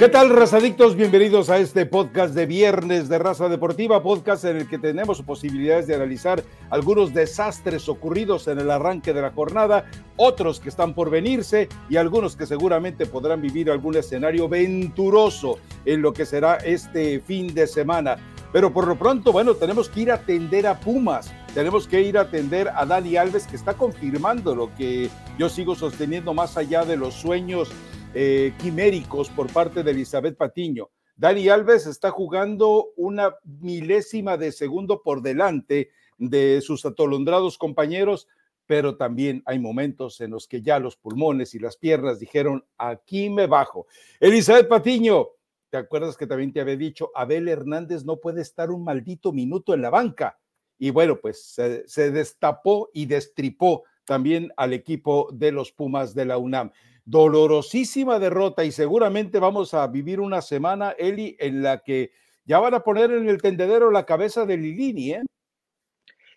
¿Qué tal, razadictos? Bienvenidos a este podcast de viernes de Raza Deportiva, podcast en el que tenemos posibilidades de analizar algunos desastres ocurridos en el arranque de la jornada, otros que están por venirse y algunos que seguramente podrán vivir algún escenario venturoso en lo que será este fin de semana. Pero por lo pronto, bueno, tenemos que ir a atender a Pumas, tenemos que ir a atender a Dani Alves, que está confirmando lo que yo sigo sosteniendo más allá de los sueños eh, quiméricos por parte de Elizabeth Patiño. Dani Alves está jugando una milésima de segundo por delante de sus atolondrados compañeros, pero también hay momentos en los que ya los pulmones y las piernas dijeron, aquí me bajo. Elizabeth Patiño, ¿te acuerdas que también te había dicho, Abel Hernández no puede estar un maldito minuto en la banca? Y bueno, pues se, se destapó y destripó también al equipo de los Pumas de la UNAM dolorosísima derrota y seguramente vamos a vivir una semana, Eli, en la que ya van a poner en el tendedero la cabeza de Lilini, ¿eh?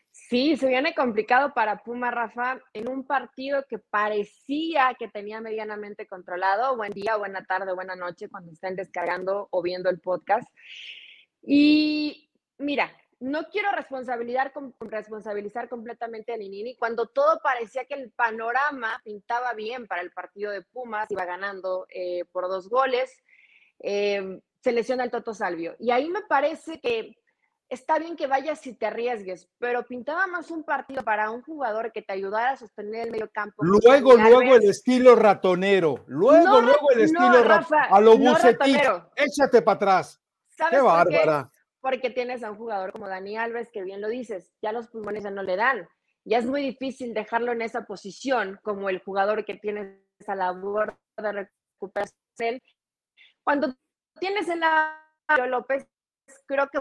Sí, se viene complicado para Puma, Rafa, en un partido que parecía que tenía medianamente controlado. Buen día, buena tarde, buena noche cuando estén descargando o viendo el podcast. Y mira, no quiero responsabilizar, responsabilizar completamente a Linini cuando todo parecía que el panorama pintaba bien para el partido de Pumas, iba ganando eh, por dos goles, eh, se lesiona el Toto Salvio. Y ahí me parece que está bien que vayas y te arriesgues, pero pintaba más un partido para un jugador que te ayudara a sostener el medio campo. Luego, luego el estilo ratonero, luego, luego el estilo ratonero, a lo no échate para atrás. Qué bárbara porque tienes a un jugador como Dani Alves, que bien lo dices, ya los pulmones ya no le dan. Ya es muy difícil dejarlo en esa posición como el jugador que tiene esa labor de recuperación. Cuando tienes el López, creo que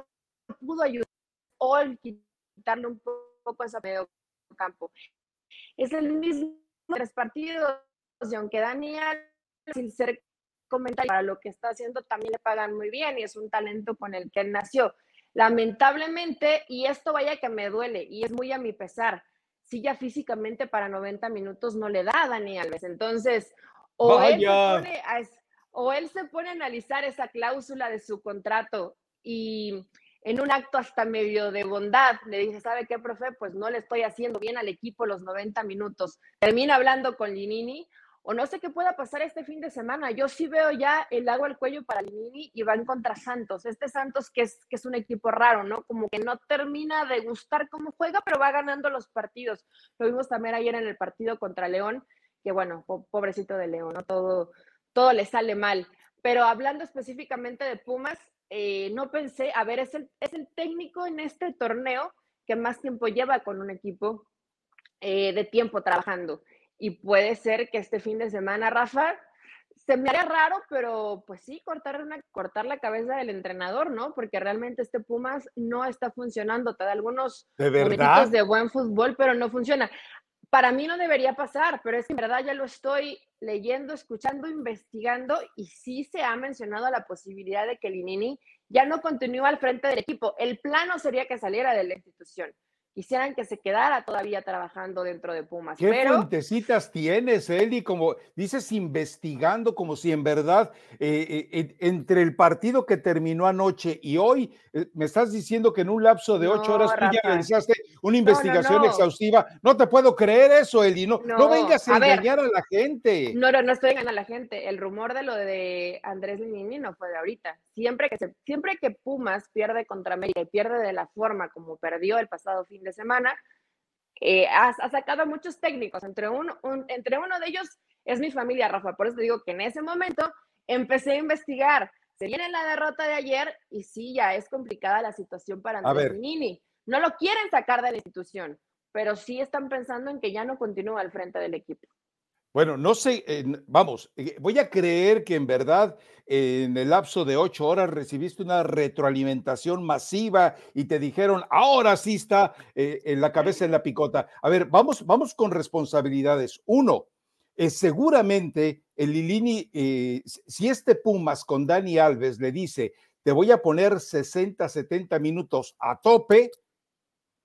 pudo ayudar o quitarle un poco ese medio campo. Es el mismo tres partidos, y aunque Dani Alves, sin ser comentario para lo que está haciendo, también le pagan muy bien y es un talento con el que él nació. Lamentablemente, y esto vaya que me duele y es muy a mi pesar, si ya físicamente para 90 minutos no le da a Dani Alves. Entonces, o él, se pone a, o él se pone a analizar esa cláusula de su contrato y en un acto hasta medio de bondad le dice, ¿sabe qué, profe? Pues no le estoy haciendo bien al equipo los 90 minutos. Termina hablando con Linini o no sé qué pueda pasar este fin de semana. Yo sí veo ya el agua al cuello para Linini y van contra Santos. Este Santos que es, que es un equipo raro, ¿no? Como que no termina de gustar cómo juega, pero va ganando los partidos. Lo vimos también ayer en el partido contra León, que bueno, pobrecito de León, ¿no? Todo, todo le sale mal. Pero hablando específicamente de Pumas, eh, no pensé, a ver, es el, es el técnico en este torneo que más tiempo lleva con un equipo eh, de tiempo trabajando y puede ser que este fin de semana, Rafa, se me haría raro, pero pues sí, cortar, una, cortar la cabeza del entrenador, ¿no? Porque realmente este Pumas no está funcionando. Te da algunos ¿De verdad? de buen fútbol, pero no funciona. Para mí no debería pasar, pero es que en verdad ya lo estoy leyendo, escuchando, investigando y sí se ha mencionado la posibilidad de que Linini ya no continúe al frente del equipo. El plano sería que saliera de la institución quisieran que se quedara todavía trabajando dentro de Pumas. ¿Qué pero... fuentecitas tienes, Eli? Como dices, investigando como si en verdad eh, eh, entre el partido que terminó anoche y hoy, eh, me estás diciendo que en un lapso de ocho horas tú ya realizaste una investigación no, no, exhaustiva. No te puedo creer eso, Eli. No, no, vengas a, a engañar ver, a la gente. No, no, no estoy engañando a la gente. El rumor de lo de Andrés Linini no fue de ahorita. Siempre que, se, siempre que Pumas pierde contra América y pierde de la forma como perdió el pasado fin de semana, eh, ha, ha, sacado a muchos técnicos, entre uno, un, entre uno de ellos es mi familia, Rafa, por eso te digo que en ese momento empecé a investigar, se viene la derrota de ayer y sí, ya es complicada la situación para Andrés Nini. No lo quieren sacar de la institución, pero sí están pensando en que ya no continúa al frente del equipo. Bueno, no sé, eh, vamos, eh, voy a creer que en verdad eh, en el lapso de ocho horas recibiste una retroalimentación masiva y te dijeron, ahora sí está en la cabeza en la picota. A ver, vamos, vamos con responsabilidades. Uno, seguramente el Lilini, si este Pumas con Dani Alves le dice, te voy a poner 60, 70 minutos a tope,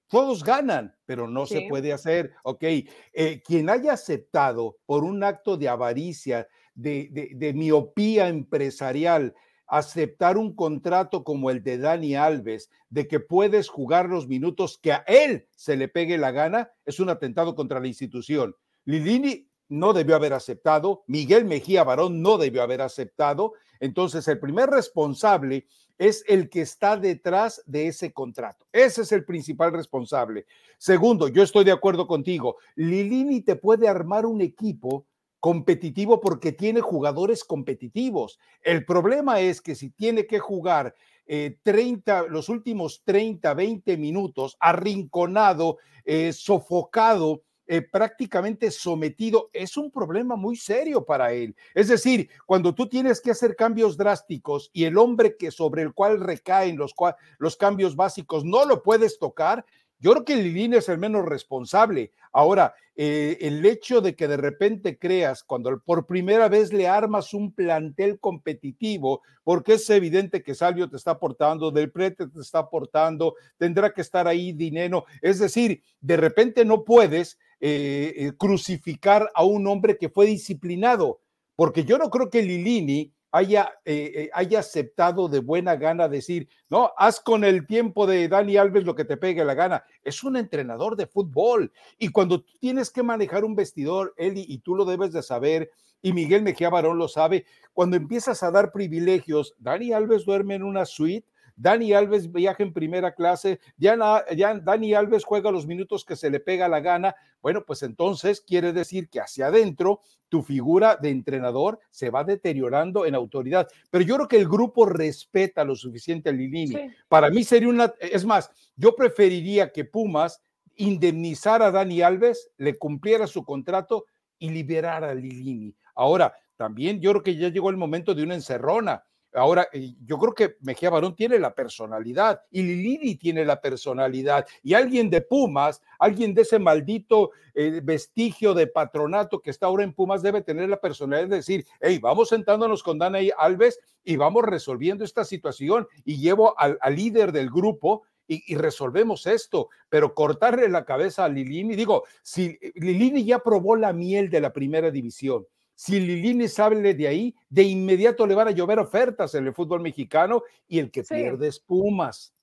todos ganan, pero no sí. se puede hacer. Ok, eh, quien haya aceptado por un acto de avaricia de, miopía empresarial aceptar un contrato como el de Dani Alves, de que puedes jugar los minutos que a él se le pegue la gana, es un atentado contra la institución. Lilini no debió haber aceptado, Miguel Mejía Barón no debió haber aceptado, entonces el primer responsable es el que está detrás de ese contrato. Ese es el principal responsable. Segundo, yo estoy de acuerdo contigo, Lilini te puede armar un equipo competitivo porque tiene jugadores competitivos. El problema es que si tiene que jugar 30, eh, los últimos 30, 20 minutos arrinconado, eh, sofocado, eh, prácticamente sometido, es un problema muy serio para él. Es decir, cuando tú tienes que hacer cambios drásticos y el hombre que sobre el cual recaen los, los cambios básicos no lo puedes tocar, yo creo que Lilín es el menos responsable. Ahora, eh, el hecho de que de repente creas, cuando por primera vez le armas un plantel competitivo, porque es evidente que Salvio te está aportando, Del Prete te está aportando, tendrá que estar ahí dinero. Es decir, de repente no puedes eh, eh, crucificar a un hombre que fue disciplinado, porque yo no creo que Lilini haya, eh, haya aceptado de buena gana decir, no, haz con el tiempo de Dani Alves lo que te pegue la gana. Es un entrenador de fútbol y cuando tienes que manejar un vestidor, Eli, y tú lo debes de saber, y Miguel Mejía Barón lo sabe, cuando empiezas a dar privilegios, Dani Alves duerme en una suite Dani Alves viaja en primera clase, ya, ya, Dani Alves juega los minutos que se le pega la gana. Bueno, pues entonces quiere decir que hacia adentro tu figura de entrenador se va deteriorando en autoridad. Pero yo creo que el grupo respeta lo suficiente a Lilini. Para mí sería una, es más, yo preferiría que Pumas indemnizara a Dani Alves, le cumpliera su contrato y liberara a Lilini. Ahora, también yo creo que ya llegó el momento de una encerrona. Ahora, eh, yo creo que Mejía Barón tiene la personalidad y Lilini tiene la personalidad y alguien de Pumas, alguien de ese maldito eh, vestigio de patronato que está ahora en Pumas debe tener la personalidad de decir, hey, vamos sentándonos con Dana Alves y vamos resolviendo esta situación y llevo al, líder del grupo y, resolvemos esto, pero cortarle la cabeza a Lilini, digo, si Lilini ya probó la miel de la primera división, si Lilini sale de ahí, de inmediato le van a llover ofertas en el fútbol mexicano y el que pierde es Pumas.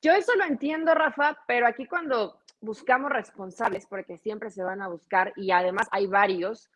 Yo eso lo entiendo, Rafa, pero aquí cuando buscamos responsables, porque siempre se van a buscar y además hay varios,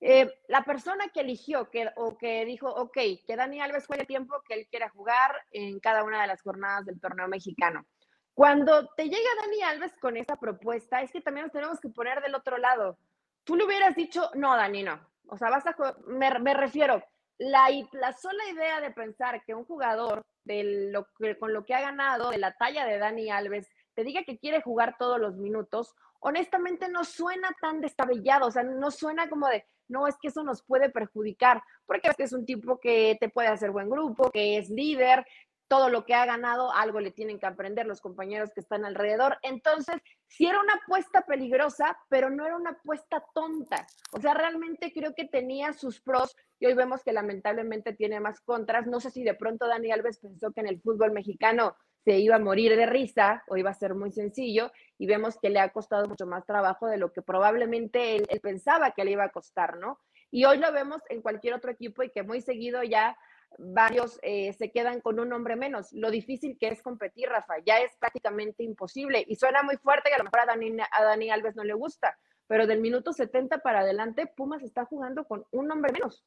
eh, la persona que eligió que, o que dijo, ok, que Dani Alves juegue el tiempo que él quiera jugar en cada una de las jornadas del torneo mexicano. Cuando te llega Dani Alves con esa propuesta, es que también nos tenemos que poner del otro lado tú le hubieras dicho, no, Dani, no. O sea, vas a, me, refiero, la, la sola idea de pensar que un jugador de lo con lo que ha ganado, de la talla de Dani Alves, te diga que quiere jugar todos los minutos, honestamente no suena tan descabellado, o sea, no suena como de, no, es que eso nos puede perjudicar, porque que es un tipo que te puede hacer buen grupo, que es líder, todo lo que ha ganado, algo le tienen que aprender los compañeros que están alrededor. Entonces, sí era una apuesta peligrosa, pero no era una apuesta tonta. O sea, realmente creo que tenía sus pros y hoy vemos que lamentablemente tiene más contras. No sé si de pronto Dani Alves pensó que en el fútbol mexicano se iba a morir de risa o iba a ser muy sencillo y vemos que le ha costado mucho más trabajo de lo que probablemente él, él pensaba que le iba a costar, ¿no? Y hoy lo vemos en cualquier otro equipo y que muy seguido ya varios eh, se quedan con un hombre menos. Lo difícil que es competir, Rafa, ya es prácticamente imposible. Y suena muy fuerte que a lo mejor a Dani, a Dani Alves no le gusta, pero del minuto 70 para adelante, Pumas está jugando con un hombre menos.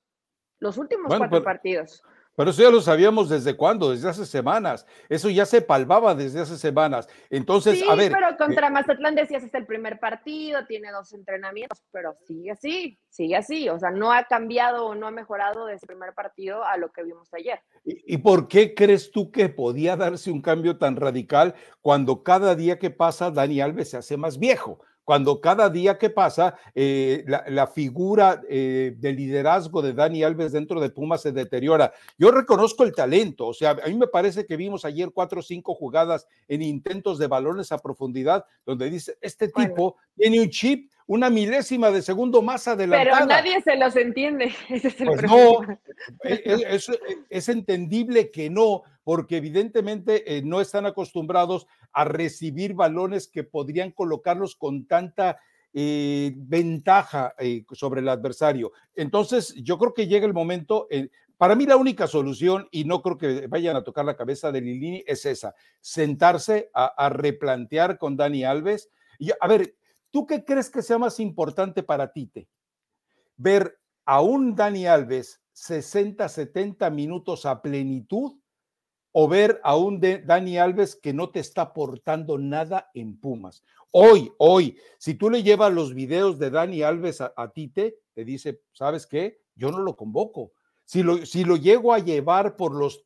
Los últimos cuatro partidos. Pero eso ya lo sabíamos desde cuándo, desde hace semanas. Eso ya se palpaba desde hace semanas. Entonces, a ver. Pero contra eh, Mazatlán decías es el primer partido, tiene dos entrenamientos, pero sigue así, sigue así. O sea, no ha cambiado o no ha mejorado desde ese primer partido a lo que vimos ayer. ¿Y, ¿Y por qué crees tú que podía darse un cambio tan radical cuando cada día que pasa Dani Alves se hace más viejo? Cuando cada día que pasa eh, la, figura eh, de liderazgo de Dani Alves dentro de Pumas se deteriora. Yo reconozco el talento, o sea, a mí me parece que vimos ayer cuatro o cinco jugadas en intentos de balones a profundidad, donde dice, este tipo tiene un chip una milésima de segundo más adelantada. Pero nadie se los entiende. pues no, e, e, es, es, entendible que no, porque evidentemente eh, no están acostumbrados a recibir balones que podrían colocarlos con tanta eh, ventaja eh, sobre el adversario. Entonces, yo creo que llega el momento, para mí la única solución, y no creo que vayan a tocar la cabeza de Lilini, es esa, sentarse a, a replantear con Dani Alves. Y, a ver, ¿tú qué crees que sea más importante para Tite? Ver a un Dani Alves 60, 70 minutos a plenitud o ver a un Dani Alves que no te está aportando nada en Pumas. Hoy, hoy, si tú le llevas los videos de Dani Alves a, a Tite, te dice, ¿sabes qué? Yo no lo convoco. Si lo, si lo llego a llevar por los,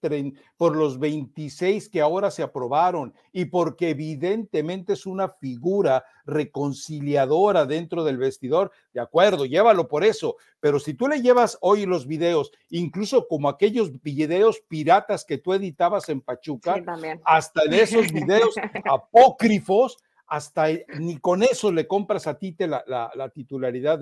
por los 26 que ahora se aprobaron y porque evidentemente es una figura reconciliadora dentro del vestidor, de acuerdo, llévalo por eso. Pero si tú le llevas hoy los videos, incluso como aquellos videos piratas que tú editabas en Pachuca, hasta en esos videos apócrifos, hasta ni con eso le compras a Tite la, la, titularidad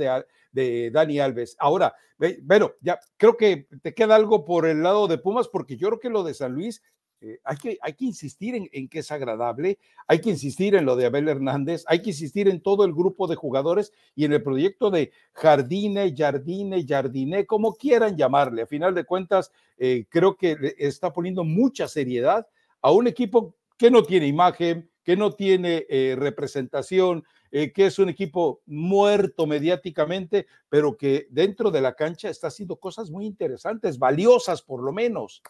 de, Dani Alves. Ahora, bueno, ya creo que te queda algo por el lado de Pumas, porque yo creo que lo de San Luis eh, hay, que, hay que insistir en, en, que es agradable, hay que insistir en lo de Abel Hernández, hay que insistir en todo el grupo de jugadores y en el proyecto de Jardine, Jardine, Jardine, como quieran llamarle. A final de cuentas, eh, creo que está poniendo mucha seriedad a un equipo que no tiene imagen, que no tiene eh, representación, eh, que es un equipo muerto mediáticamente, pero que dentro de la cancha está haciendo cosas muy interesantes, valiosas por lo menos.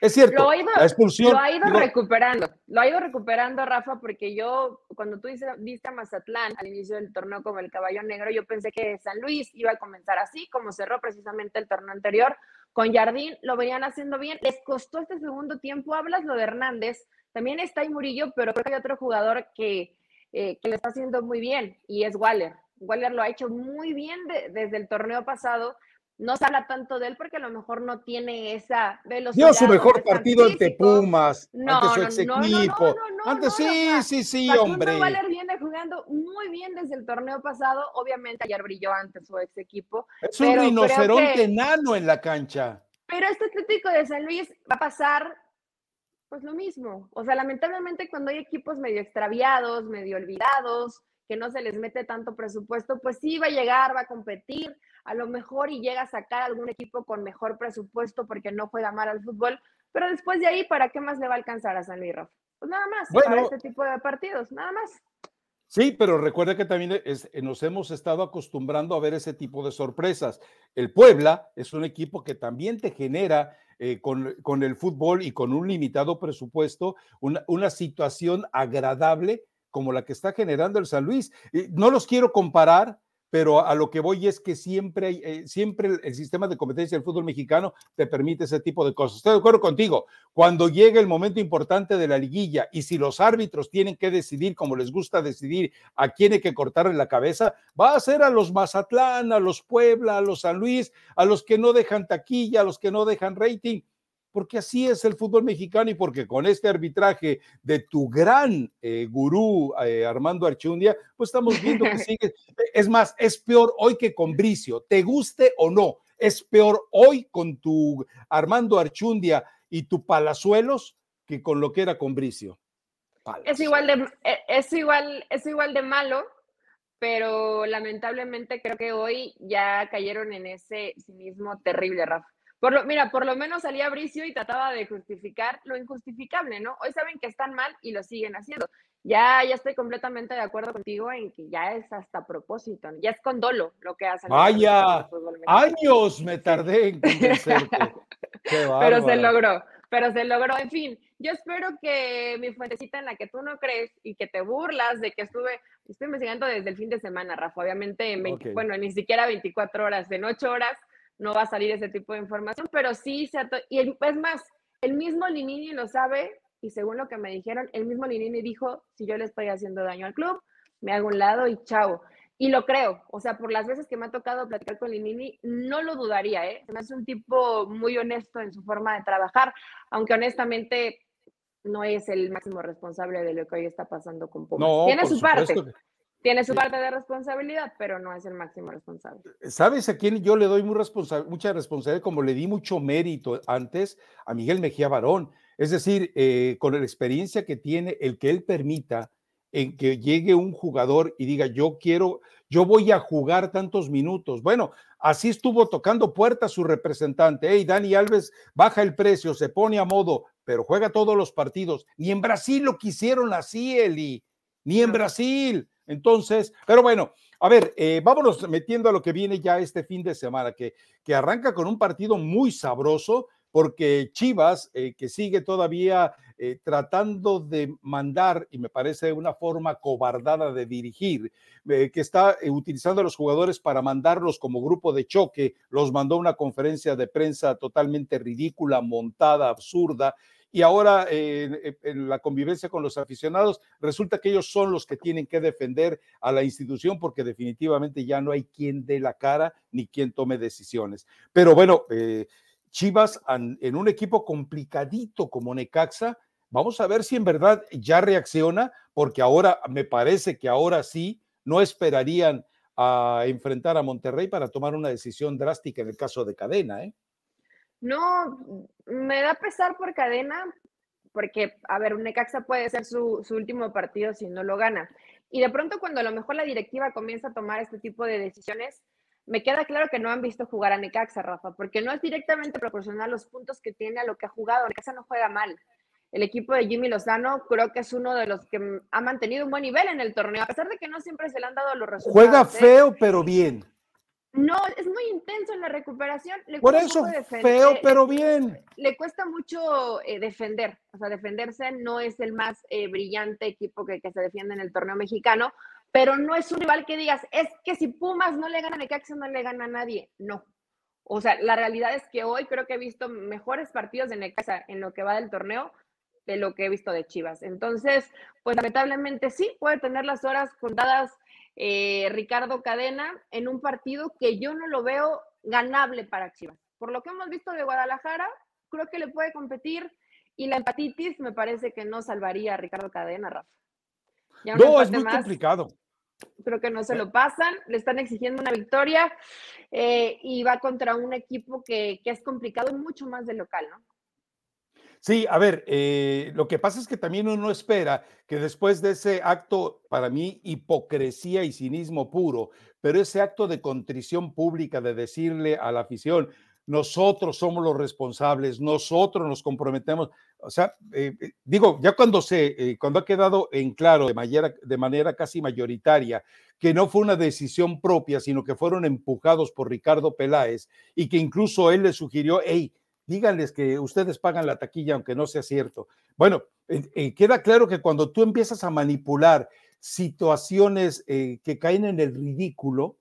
Es cierto, lo ha ido, la expulsión. Lo ha ido recuperando, lo ha ido recuperando, Rafa, porque yo, cuando tú viste a Mazatlán al inicio del torneo como el caballo negro, yo pensé que San Luis iba a comenzar así, como cerró precisamente el torneo anterior. Con Jardín lo venían haciendo bien, les costó este segundo tiempo. Hablas lo de Hernández, también está ahí Murillo, pero creo que hay otro jugador que, eh, que lo está haciendo muy bien y es Waller. Waller lo ha hecho muy bien desde el torneo pasado. No se habla tanto de él porque a lo mejor no tiene esa velocidad. Dio su mejor partido ante Pumas, ante su ex equipo. antes sí, sí, sí, hombre. Waller viene jugando muy bien desde el torneo pasado. Obviamente ayer brilló ante su ex equipo. Es un rinoceronte enano en la cancha. Pero este Atlético de San Luis va a pasar pues lo mismo. O sea, lamentablemente cuando hay equipos medio extraviados, medio olvidados, que no se les mete tanto presupuesto, pues sí va a llegar, va a competir, a lo mejor y llega a sacar algún equipo con mejor presupuesto porque no juega mal al fútbol, pero después de ahí, ¿para qué más le va a alcanzar a San Luis Pues nada más, para este tipo de partidos, nada más. Sí, pero recuerda que también eh, nos hemos estado acostumbrando a ver ese tipo de sorpresas. El Puebla es un equipo que también te genera eh, con, el fútbol y con un limitado presupuesto una, una situación agradable como la que está generando el San Luis. no los quiero comparar, pero a lo que voy es que siempre, eh, siempre el, sistema de competencia del fútbol mexicano te permite ese tipo de cosas. Estoy de acuerdo contigo. Cuando llegue el momento importante de la liguilla y si los árbitros tienen que decidir, como les gusta decidir, a quién hay que cortarle la cabeza, va a ser a los Mazatlán, a los Puebla, a los San Luis, a los que no dejan taquilla, a los que no dejan rating porque así es el fútbol mexicano y porque con este arbitraje de tu gran eh, gurú eh, Armando Archundia, pues estamos viendo que sigue. Es más, es peor hoy que con Bricio, te guste o no, es peor hoy con tu Armando Archundia y tu Palazuelos que con lo que era con Bricio. Es igual de e, es igual es igual de malo, pero lamentablemente creo que hoy ya cayeron en ese cinismo terrible, Rafa. Por lo, mira, por lo menos salía Bricio y trataba de justificar lo injustificable, ¿no? Hoy saben que están mal y lo siguen haciendo. Ya, ya estoy completamente de acuerdo contigo en que ya es hasta propósito, ya es con dolo lo que hacen. Vaya, años me tardé en convencerte. pero se logró, pero se logró. En fin, yo espero que mi fuentecita en la que tú no crees y que te burlas de que estuve, estoy investigando desde el fin de semana, Rafa, obviamente en 20, bueno, ni siquiera 24 horas, en 8 horas no va a salir ese tipo de información, pero sí se y es más, el mismo Linini lo sabe y según lo que me dijeron, el mismo Linini dijo, si yo le estoy haciendo daño al club, me hago un lado y chao. Y lo creo, o sea, por las veces que me ha tocado platicar con Linini, no lo dudaría, ¿eh? Es un tipo muy honesto en su forma de trabajar, aunque honestamente no es el máximo responsable de lo que hoy está pasando con Pumas. No, Tiene su parte. Tiene su parte de responsabilidad, pero no es el máximo responsable. ¿Sabes a quién yo le doy muy mucha responsabilidad? Como le di mucho mérito antes a Miguel Mejía Barón. Es decir, eh, con la experiencia que tiene, el que él permita en que llegue un jugador y diga, yo quiero, yo voy a jugar tantos minutos. Bueno, así estuvo tocando puertas su representante. Hey, Dani Alves baja el precio, se pone a modo, pero juega todos los partidos. Ni en Brasil lo quisieron así, Eli, ni en Brasil. Entonces, pero bueno, a ver, eh, vámonos metiendo a lo que viene ya este fin de semana, que, que arranca con un partido muy sabroso porque Chivas, eh, que sigue todavía eh, tratando de mandar, y me parece una forma cobardada de dirigir, eh, que está utilizando a los jugadores para mandarlos como grupo de choque, los mandó una conferencia de prensa totalmente ridícula, montada, absurda, y ahora en la convivencia con los aficionados resulta que ellos son los que tienen que defender a la institución porque definitivamente ya no hay quien dé la cara ni quien tome decisiones. Pero bueno, Chivas en un equipo complicadito como Necaxa, vamos a ver si en verdad ya reacciona, porque ahora me parece que ahora sí no esperarían a enfrentar a Monterrey para tomar una decisión drástica en el caso de Cadena, ¿eh? No, me da pesar por Cadena, porque, a ver, un Necaxa puede ser su, su, último partido si no lo gana. Y de pronto cuando a lo mejor la directiva comienza a tomar este tipo de decisiones, me queda claro que no han visto jugar a Necaxa, Rafa, porque no es directamente proporcional los puntos que tiene a lo que ha jugado. Necaxa no juega mal. El equipo de Jimmy Lozano creo que es uno de los que ha mantenido un buen nivel en el torneo, a pesar de que no siempre se le han dado los resultados. Juega ¿eh? feo, pero bien. No, es muy intenso en la recuperación. Por eso, feo, pero bien. Le cuesta mucho eh, defender. O sea, defenderse no es el más eh, brillante equipo que, que se defiende en el torneo mexicano, pero no es un rival que digas, es que si Pumas no le gana a Necaxa, no le gana a nadie. No. O sea, la realidad es que hoy creo que he visto mejores partidos de Necaxa en lo que va del torneo de lo que he visto de Chivas. Entonces, pues lamentablemente sí, puede tener las horas contadas eh, Ricardo Cadena en un partido que yo no lo veo ganable para Chivas. Por lo que hemos visto de Guadalajara, creo que le puede competir y la empatitis me parece que no salvaría a Ricardo Cadena, Rafa no, es muy complicado. Creo que no se lo pasan, le están exigiendo una victoria eh, y va contra un equipo que, es complicado mucho más de local, ¿no? Sí, a ver, eh, lo que pasa es que también uno espera que después de ese acto, para mí, hipocresía y cinismo puro, pero ese acto de contrición pública de decirle a la afición, nosotros somos los responsables, nosotros nos comprometemos. O sea, eh, eh, digo, ya cuando se, eh, cuando ha quedado en claro de manera, de manera casi mayoritaria que no fue una decisión propia, sino que fueron empujados por Ricardo Peláez y que incluso él le sugirió, hey, díganles que ustedes pagan la taquilla aunque no sea cierto. Bueno, queda claro que cuando tú empiezas a manipular situaciones que caen en el ridículo,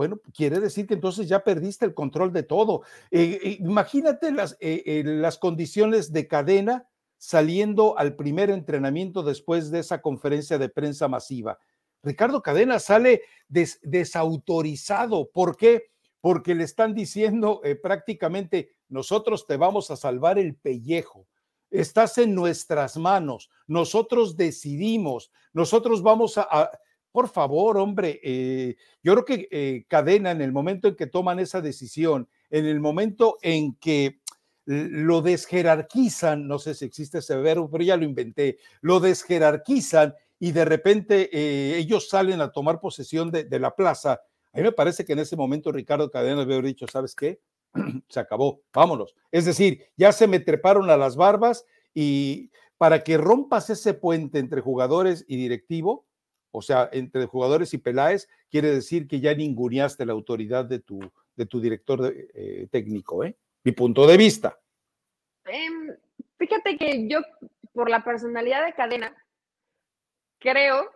bueno, quiere decir que entonces ya perdiste el control de todo. Eh, eh, imagínate las, eh, las condiciones de cadena saliendo al primer entrenamiento después de esa conferencia de prensa masiva. Ricardo Cadena sale desautorizado. ¿Por qué? Porque le están diciendo prácticamente, nosotros te vamos a salvar el pellejo. Estás en nuestras manos. Nosotros decidimos. Nosotros vamos a por favor, hombre, eh, yo creo que eh, Cadena, en el momento en que toman esa decisión, en el momento en que lo desjerarquizan, no sé si existe ese verbo, pero ya lo inventé, lo desjerarquizan y de repente eh, ellos salen a tomar posesión de, la plaza. A mí me parece que en ese momento Ricardo Cadena haber dicho, ¿sabes qué? se acabó, vámonos. Es decir, ya se me treparon a las barbas y para que rompas ese puente entre jugadores y directivo, o sea, entre jugadores y Peláez, quiere decir que ya ninguneaste la autoridad de tu, de tu director eh, técnico, ¿eh? Mi punto de vista. Em, fíjate que yo, por la personalidad de cadena, creo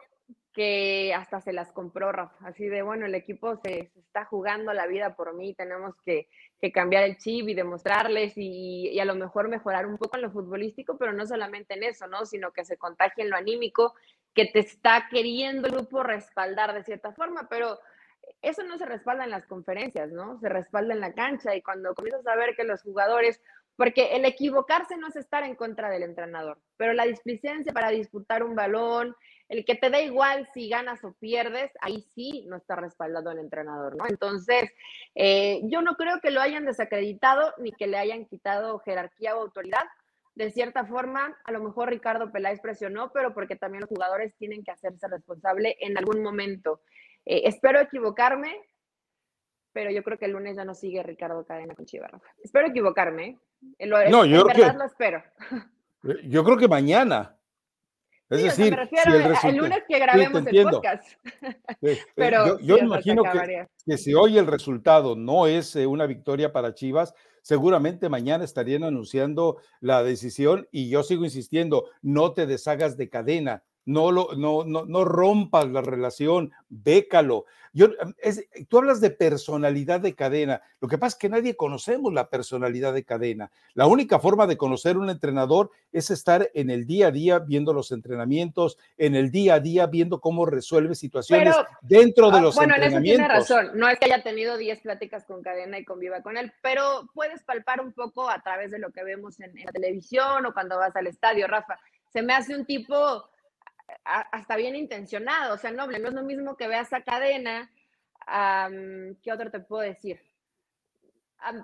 que hasta se las compró Rafa, así de bueno, el equipo se, está jugando la vida por mí, tenemos que, cambiar el chip y demostrarles y, y, a lo mejor mejorar un poco en lo futbolístico, pero no solamente en eso, ¿no? Sino que se contagie en lo anímico que te está queriendo el grupo respaldar de cierta forma, pero eso no se respalda en las conferencias, ¿no? Se respalda en la cancha y cuando comienzas a ver que los jugadores, porque el equivocarse no es estar en contra del entrenador, pero la displicencia para disputar un balón, el que te da igual si ganas o pierdes, ahí sí no está respaldado el entrenador, ¿no? Entonces, eh, yo no creo que lo hayan desacreditado ni que le hayan quitado jerarquía o autoridad, de cierta forma, a lo mejor Ricardo Peláez presionó, pero porque también los jugadores tienen que hacerse responsable en algún momento. Eh, espero equivocarme, pero yo creo que el lunes ya no sigue Ricardo Cadena con Chivas. Espero equivocarme. ¿eh? no, yo verdad lo espero. Yo creo que mañana. Es decir, el, lunes que grabemos el podcast. Pero yo, imagino que, si hoy el resultado no es eh, una victoria para Chivas, seguramente mañana estarían anunciando la decisión y yo sigo insistiendo, no te deshagas de cadena no, lo, no, no, no rompas la relación, bécalo. Yo, es, tú hablas de personalidad de cadena. Lo que pasa es que nadie conocemos la personalidad de cadena. La única forma de conocer un entrenador es estar en el día a día viendo los entrenamientos, en el día a día viendo cómo resuelve situaciones dentro de ah, los entrenamientos. Bueno, en eso tiene razón. No es que haya tenido 10 pláticas con cadena y conviva con él, pero puedes palpar un poco a través de lo que vemos en, en la televisión o cuando vas al estadio, Rafa. Se me hace un tipo hasta bien intencionado, o sea, noble, no es lo mismo que veas a cadena, ¿qué otro te puedo decir?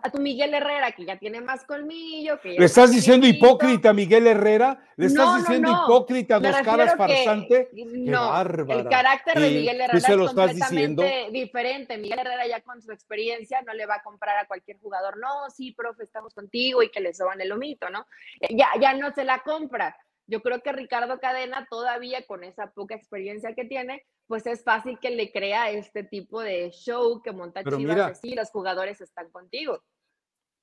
A, tu Miguel Herrera, que ya tiene más colmillo. Que ¿Le estás diciendo hipócrita Miguel Herrera? ¿Le estás diciendo hipócrita, dos caras farsante? no, el carácter de Miguel Herrera es completamente diferente. Miguel Herrera ya con su experiencia no le va a comprar a cualquier jugador, no, sí, profe, estamos contigo y que le soban el lomito, ¿no? Ya, ya no se la compra yo creo que Ricardo Cadena todavía con esa poca experiencia que tiene, pues es fácil que le crea este tipo de show que monta Pero Chivas, sí, los jugadores están contigo.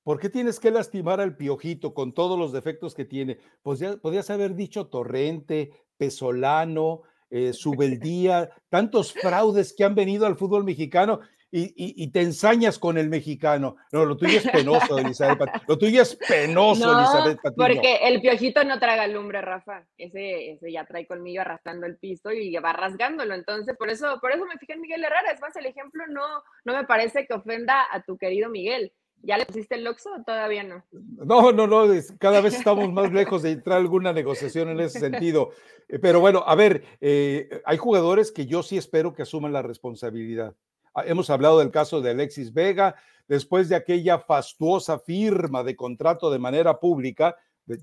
¿Por qué tienes que lastimar al piojito con todos los defectos que tiene? Pues ya podías haber dicho Torrente, Pesolano, eh, Subeldía, tantos fraudes que han venido al fútbol mexicano y, te ensañas con el mexicano. No, lo tuyo es penoso, Elizabeth. Lo tuyo es penoso, Elizabeth Porque el piojito no traga lumbre, Rafa. Ese, ese ya trae colmillo arrastrando el piso y va rasgándolo. Entonces, por eso, por eso me fijé en Miguel Herrera. Es más, el ejemplo no, no me parece que ofenda a tu querido Miguel. ¿Ya le pusiste el loxo o todavía no? No, no, no, cada vez estamos más lejos de entrar a alguna negociación en ese sentido. Eh, pero bueno, a ver, eh, hay jugadores que yo sí espero que asuman la responsabilidad. Ah, hemos hablado del caso de Alexis Vega, después de aquella fastuosa firma de contrato de manera pública,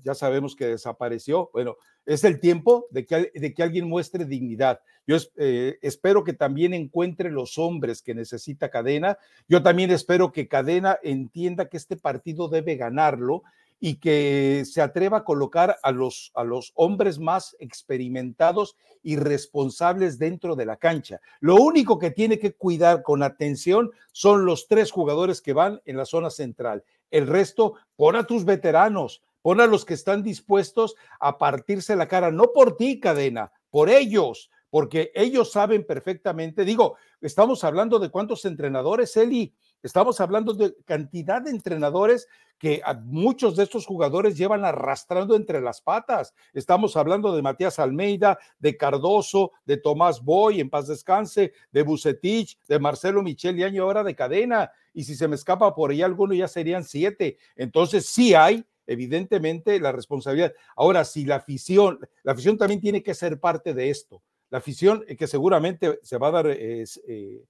ya sabemos que desapareció. Bueno, es el tiempo de que, de que alguien muestre dignidad. Yo eh, espero que también encuentre los hombres que necesita Cadena. Yo también espero que Cadena entienda que este partido debe ganarlo y que se atreva a colocar a los, a los hombres más experimentados y responsables dentro de la cancha. Lo único que tiene que cuidar con atención son los tres jugadores que van en la zona central. El resto, pon a tus veteranos, pon a los que están dispuestos a partirse la cara, no por ti, cadena, por ellos, porque ellos saben perfectamente, digo, estamos hablando de cuántos entrenadores, Eli, Estamos hablando de cantidad de entrenadores que muchos de estos jugadores llevan arrastrando entre las patas. Estamos hablando de Matías Almeida, de Cardoso, de Tomás Boy, en paz descanse, de Bucetich, de Marcelo Michel y año ahora de cadena. Y si se me escapa por ahí alguno, ya serían siete. Entonces sí hay evidentemente la responsabilidad. Ahora, si la afición, la afición también tiene que ser parte de esto. La afición eh, que seguramente se va a dar eh, eh,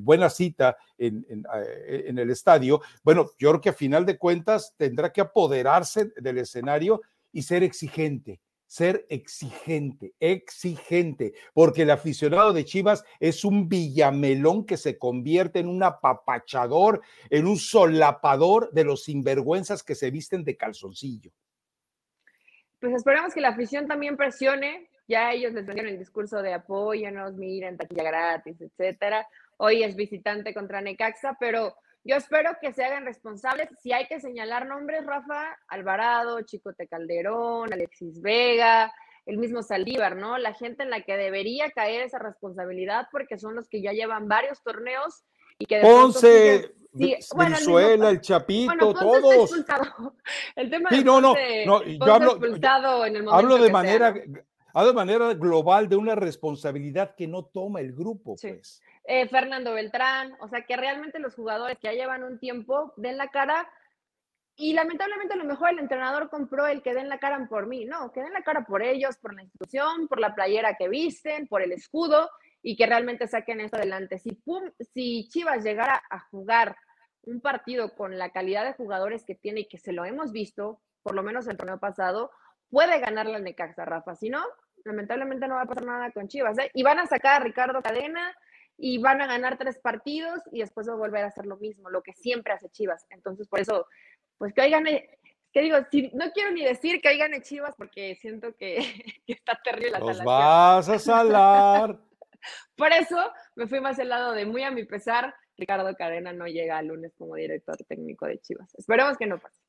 buena cita en, eh, en, el estadio, bueno, yo creo que a final de cuentas tendrá que apoderarse del escenario y ser exigente, ser exigente, exigente, porque el aficionado de Chivas es un villamelón que se convierte en un apapachador, en un solapador de los sinvergüenzas que se visten de calzoncillo. Pues esperamos que la afición también presione, ya ellos les vendieron el discurso de apóyanos, miren, taquilla gratis, etcétera hoy es visitante contra Necaxa, pero yo espero que se hagan responsables. Si hay que señalar nombres, Rafa, Alvarado, Chicote Calderón, Alexis Vega, el mismo Saldívar, ¿no? La gente en la que debería caer esa responsabilidad porque son los que ya llevan varios torneos y que... Ponce, Venezuela, el, Chapito, todos. El tema sí, no, no, no, yo hablo, en el hablo de manera, hablo de manera global de una responsabilidad que no toma el grupo, pues. Eh, Fernando Beltrán, o sea que realmente los jugadores que ya llevan un tiempo den la cara y lamentablemente a lo mejor el entrenador compró el que den la cara por mí, no, que den la cara por ellos, por la institución, por la playera que visten, por el escudo y que realmente saquen esto adelante. Si, Chivas llegara a jugar un partido con la calidad de jugadores que tiene y que se lo hemos visto, por lo menos el torneo pasado, puede ganarle al Necaxa, Rafa. Si no, lamentablemente no va a pasar nada con Chivas. ¿eh? Y van a sacar a Ricardo Cadena y van a ganar tres partidos y después va a volver a hacer lo mismo, lo que siempre hace Chivas. Entonces, por eso, pues que oigan, que digo, si, no quiero ni decir que oigan Chivas porque siento que, está terrible la Los vas a salar. por eso me fui más al lado de muy a mi pesar, Ricardo Cadena no llega el lunes como director técnico de Chivas. Esperemos que no pase.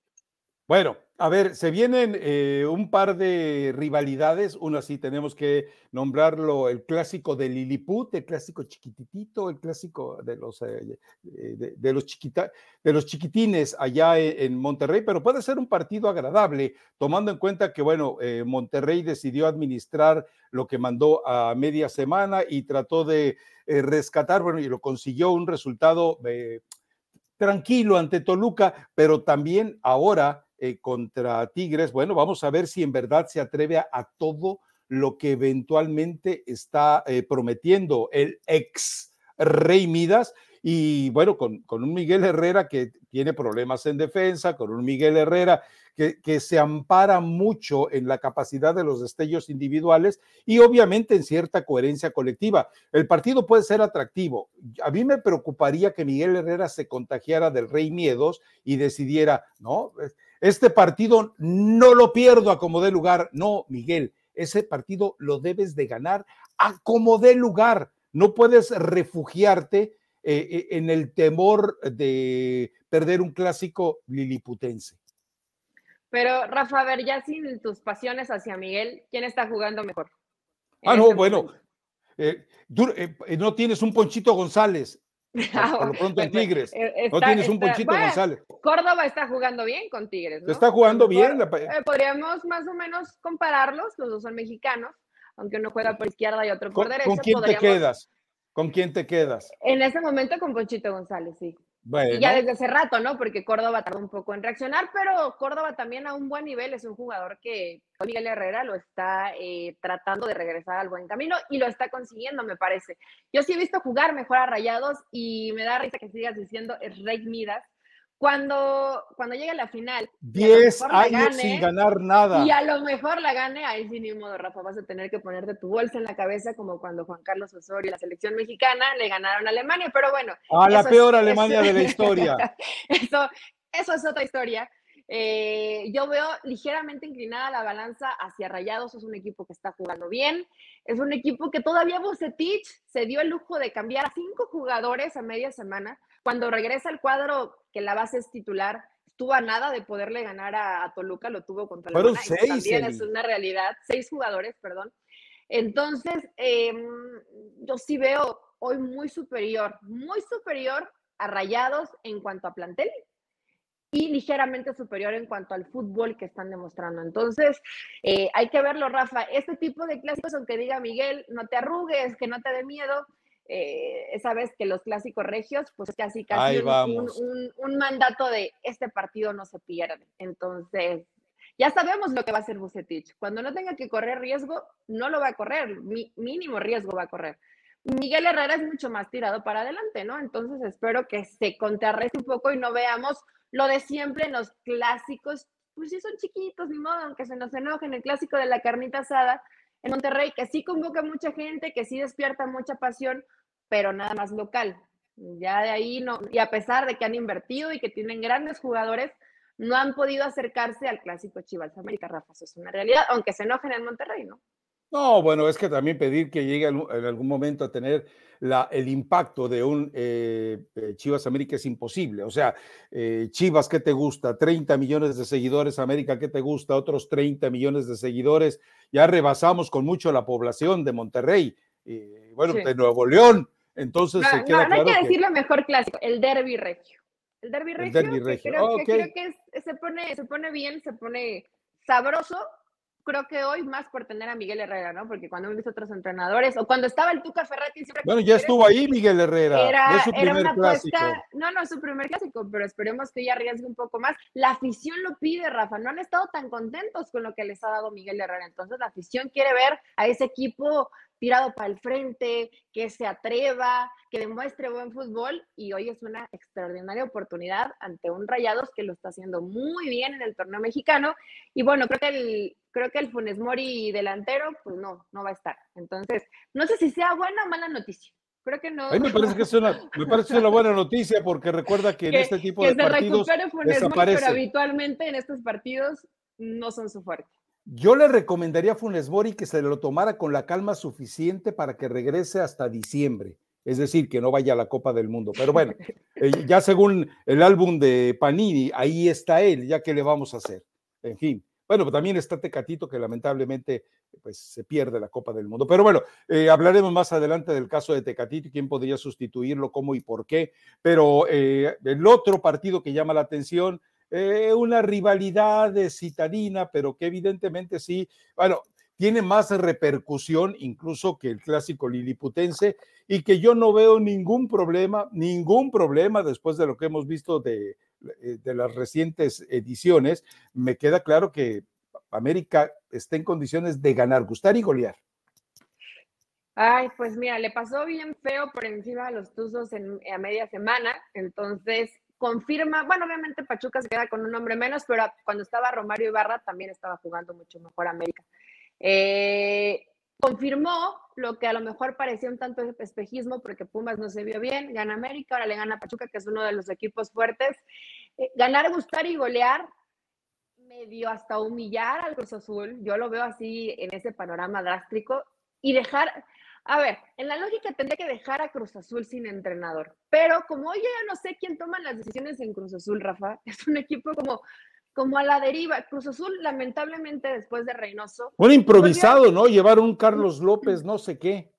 Bueno, a ver, se vienen eh, un par de rivalidades. Una sí tenemos que nombrarlo el clásico de Lilliput, el clásico chiquititito, el clásico de los, eh, de, los chiquita, de los chiquitines allá e, en, Monterrey, pero puede ser un partido agradable, tomando en cuenta que, bueno, eh, Monterrey decidió administrar lo que mandó a media semana y trató de rescatar, bueno, y lo consiguió un resultado tranquilo ante Toluca, pero también ahora eh, contra Tigres. Bueno, vamos a ver si en verdad se atreve a, todo lo que eventualmente está eh, prometiendo el ex Rey Midas. Y bueno, con, con, un Miguel Herrera que tiene problemas en defensa, con un Miguel Herrera que, que, se ampara mucho en la capacidad de los destellos individuales y obviamente en cierta coherencia colectiva. El partido puede ser atractivo. A mí me preocuparía que Miguel Herrera se contagiara del Rey Miedos y decidiera, no, este partido no lo pierdo a como dé lugar. No, Miguel, ese partido lo debes de ganar a como dé lugar. No puedes refugiarte eh, eh, en el temor de perder un clásico liliputense. Pero, Rafa, a ver, ya sin tus pasiones hacia Miguel, ¿quién está jugando mejor? Ah, no, este bueno. Eh, no tienes un Ponchito González. Ah, por, lo pronto en Tigres. no tienes un Ponchito González. Córdoba está jugando bien con Tigres. ¿no? Está jugando bien. Eh, podríamos más o menos compararlos, los dos son mexicanos, aunque uno juega por izquierda y otro por derecha. ¿Con quién te quedas? ¿Con quién te quedas? En ese momento con Ponchito González, sí. Y ya desde hace rato, ¿no? Porque Córdoba tardó un poco en reaccionar, pero Córdoba también a un buen nivel es un jugador que Miguel Herrera lo está eh, tratando de regresar al buen camino y lo está consiguiendo, me parece. Yo sí he visto jugar mejor a Rayados y me da risa que sigas diciendo es Rey Midas, cuando, cuando llegue a la final. 10 años sin ganar nada. Y a lo mejor la gane, ahí sí ni modo, Rafa, vas a tener que ponerte tu bolsa en la cabeza como cuando Juan Carlos Osorio y la selección mexicana le ganaron a Alemania, pero bueno. A la peor Alemania de la historia. eso, eso es otra historia. Eh, yo veo ligeramente inclinada la balanza hacia Rayados, es un equipo que está jugando bien, es un equipo que todavía Bucetich se dio el lujo de cambiar a cinco jugadores a media semana, cuando regresa al cuadro, que la base es titular, estuvo a nada de poderle ganar a, Toluca, lo tuvo contra la seis, También es una realidad, seis jugadores, perdón. Entonces, em, yo sí veo hoy muy superior, muy superior a Rayados en cuanto a plantel y ligeramente superior en cuanto al fútbol que están demostrando. Entonces, eh, hay que verlo, Rafa. Este tipo de clásicos, aunque diga Miguel, no te arrugues, que no te dé miedo, eh, esa vez que los clásicos regios, pues casi casi un, mandato de este partido no se pierde. Entonces, ya sabemos lo que va a hacer Bucetich. Cuando no tenga que correr riesgo, no lo va a correr, mínimo riesgo va a correr. Miguel Herrera es mucho más tirado para adelante, ¿no? Entonces espero que se contrarreste un poco y no veamos lo de siempre en los clásicos, pues sí son chiquitos, ni modo, aunque se nos enojen, el clásico de la carnita asada en Monterrey, que sí convoca mucha gente, que sí despierta mucha pasión, pero nada más local. Ya de ahí no, y a pesar de que han invertido y que tienen grandes jugadores, no han podido acercarse al clásico Chivas América, Rafa. Eso es una realidad, aunque se enojen en Monterrey, ¿no? No, bueno, es que también pedir que llegue en algún momento a tener la, el impacto de un eh, eh, Chivas América es imposible. O sea, eh, Chivas, ¿qué te gusta? 30 millones de seguidores, América, ¿qué te gusta? Otros 30 millones de seguidores. Ya rebasamos con mucho la población de Monterrey, bueno, de Nuevo León. Entonces no, se queda no, hay que, decirlo mejor clásico, el derby regio. El derby regio, creo, que, se, pone, se pone bien, se pone sabroso, creo que hoy más por tener a Miguel Herrera, ¿no? Porque cuando hemos visto otros entrenadores, o cuando estaba el Tuca Ferretti, siempre... Bueno, ya estuvo ahí Miguel Herrera. Era, era una apuesta, no, no, su primer clásico, pero esperemos que ya arriesgue un poco más. La afición lo pide, Rafa, no han estado tan contentos con lo que les ha dado Miguel Herrera, entonces la afición quiere ver a ese equipo tirado para el frente, que se atreva, que demuestre buen fútbol y hoy es una extraordinaria oportunidad ante un Rayados que lo está haciendo muy bien en el torneo mexicano y bueno, creo que el creo que el Funes Mori delantero pues no, no va a estar. Entonces, no sé si sea buena o mala noticia. Creo que no. A mí me parece que es una, me parece una buena noticia porque recuerda que, en este tipo de partidos Funes Mori, pero habitualmente en estos partidos no son su fuerte. Yo le recomendaría a Funes Mori que se lo tomara con la calma suficiente para que regrese hasta diciembre. Es decir, que no vaya a la Copa del Mundo. Pero bueno, eh, ya según el álbum de Panini, ahí está él, ya que le vamos a hacer. En fin. Bueno, también está Tecatito, que lamentablemente pues, se pierde la Copa del Mundo. Pero bueno, eh, hablaremos más adelante del caso de Tecatito y quién podría sustituirlo, cómo y por qué. Pero eh, el otro partido que llama la atención eh, una rivalidad de citadina, pero que evidentemente sí, bueno, tiene más repercusión incluso que el clásico liliputense y que yo no veo ningún problema, ningún problema después de lo que hemos visto de, eh, de las recientes ediciones, me queda claro que América está en condiciones de ganar, gustar y golear. Ay, pues mira, le pasó bien feo por encima de los Tuzos en, a media semana, entonces confirma, bueno, obviamente Pachuca se queda con un hombre menos, pero cuando estaba Romario Ibarra también estaba jugando mucho mejor América. Eh, confirmó lo que a lo mejor parecía un tanto espejismo porque Pumas no se vio bien, gana América, ahora le gana Pachuca, que es uno de los equipos fuertes. Eh, ganar, gustar y golear medio hasta humillar al Cruz Azul, yo lo veo así en ese panorama drástico y dejar, a ver, en la lógica tendría que dejar a Cruz Azul sin entrenador, pero como yo ya no sé quién toma las decisiones en Cruz Azul, Rafa, es un equipo como, como a la deriva. Cruz Azul, lamentablemente, después de Reynoso. Un improvisado, ¿no? Llevar un Carlos López, no sé qué.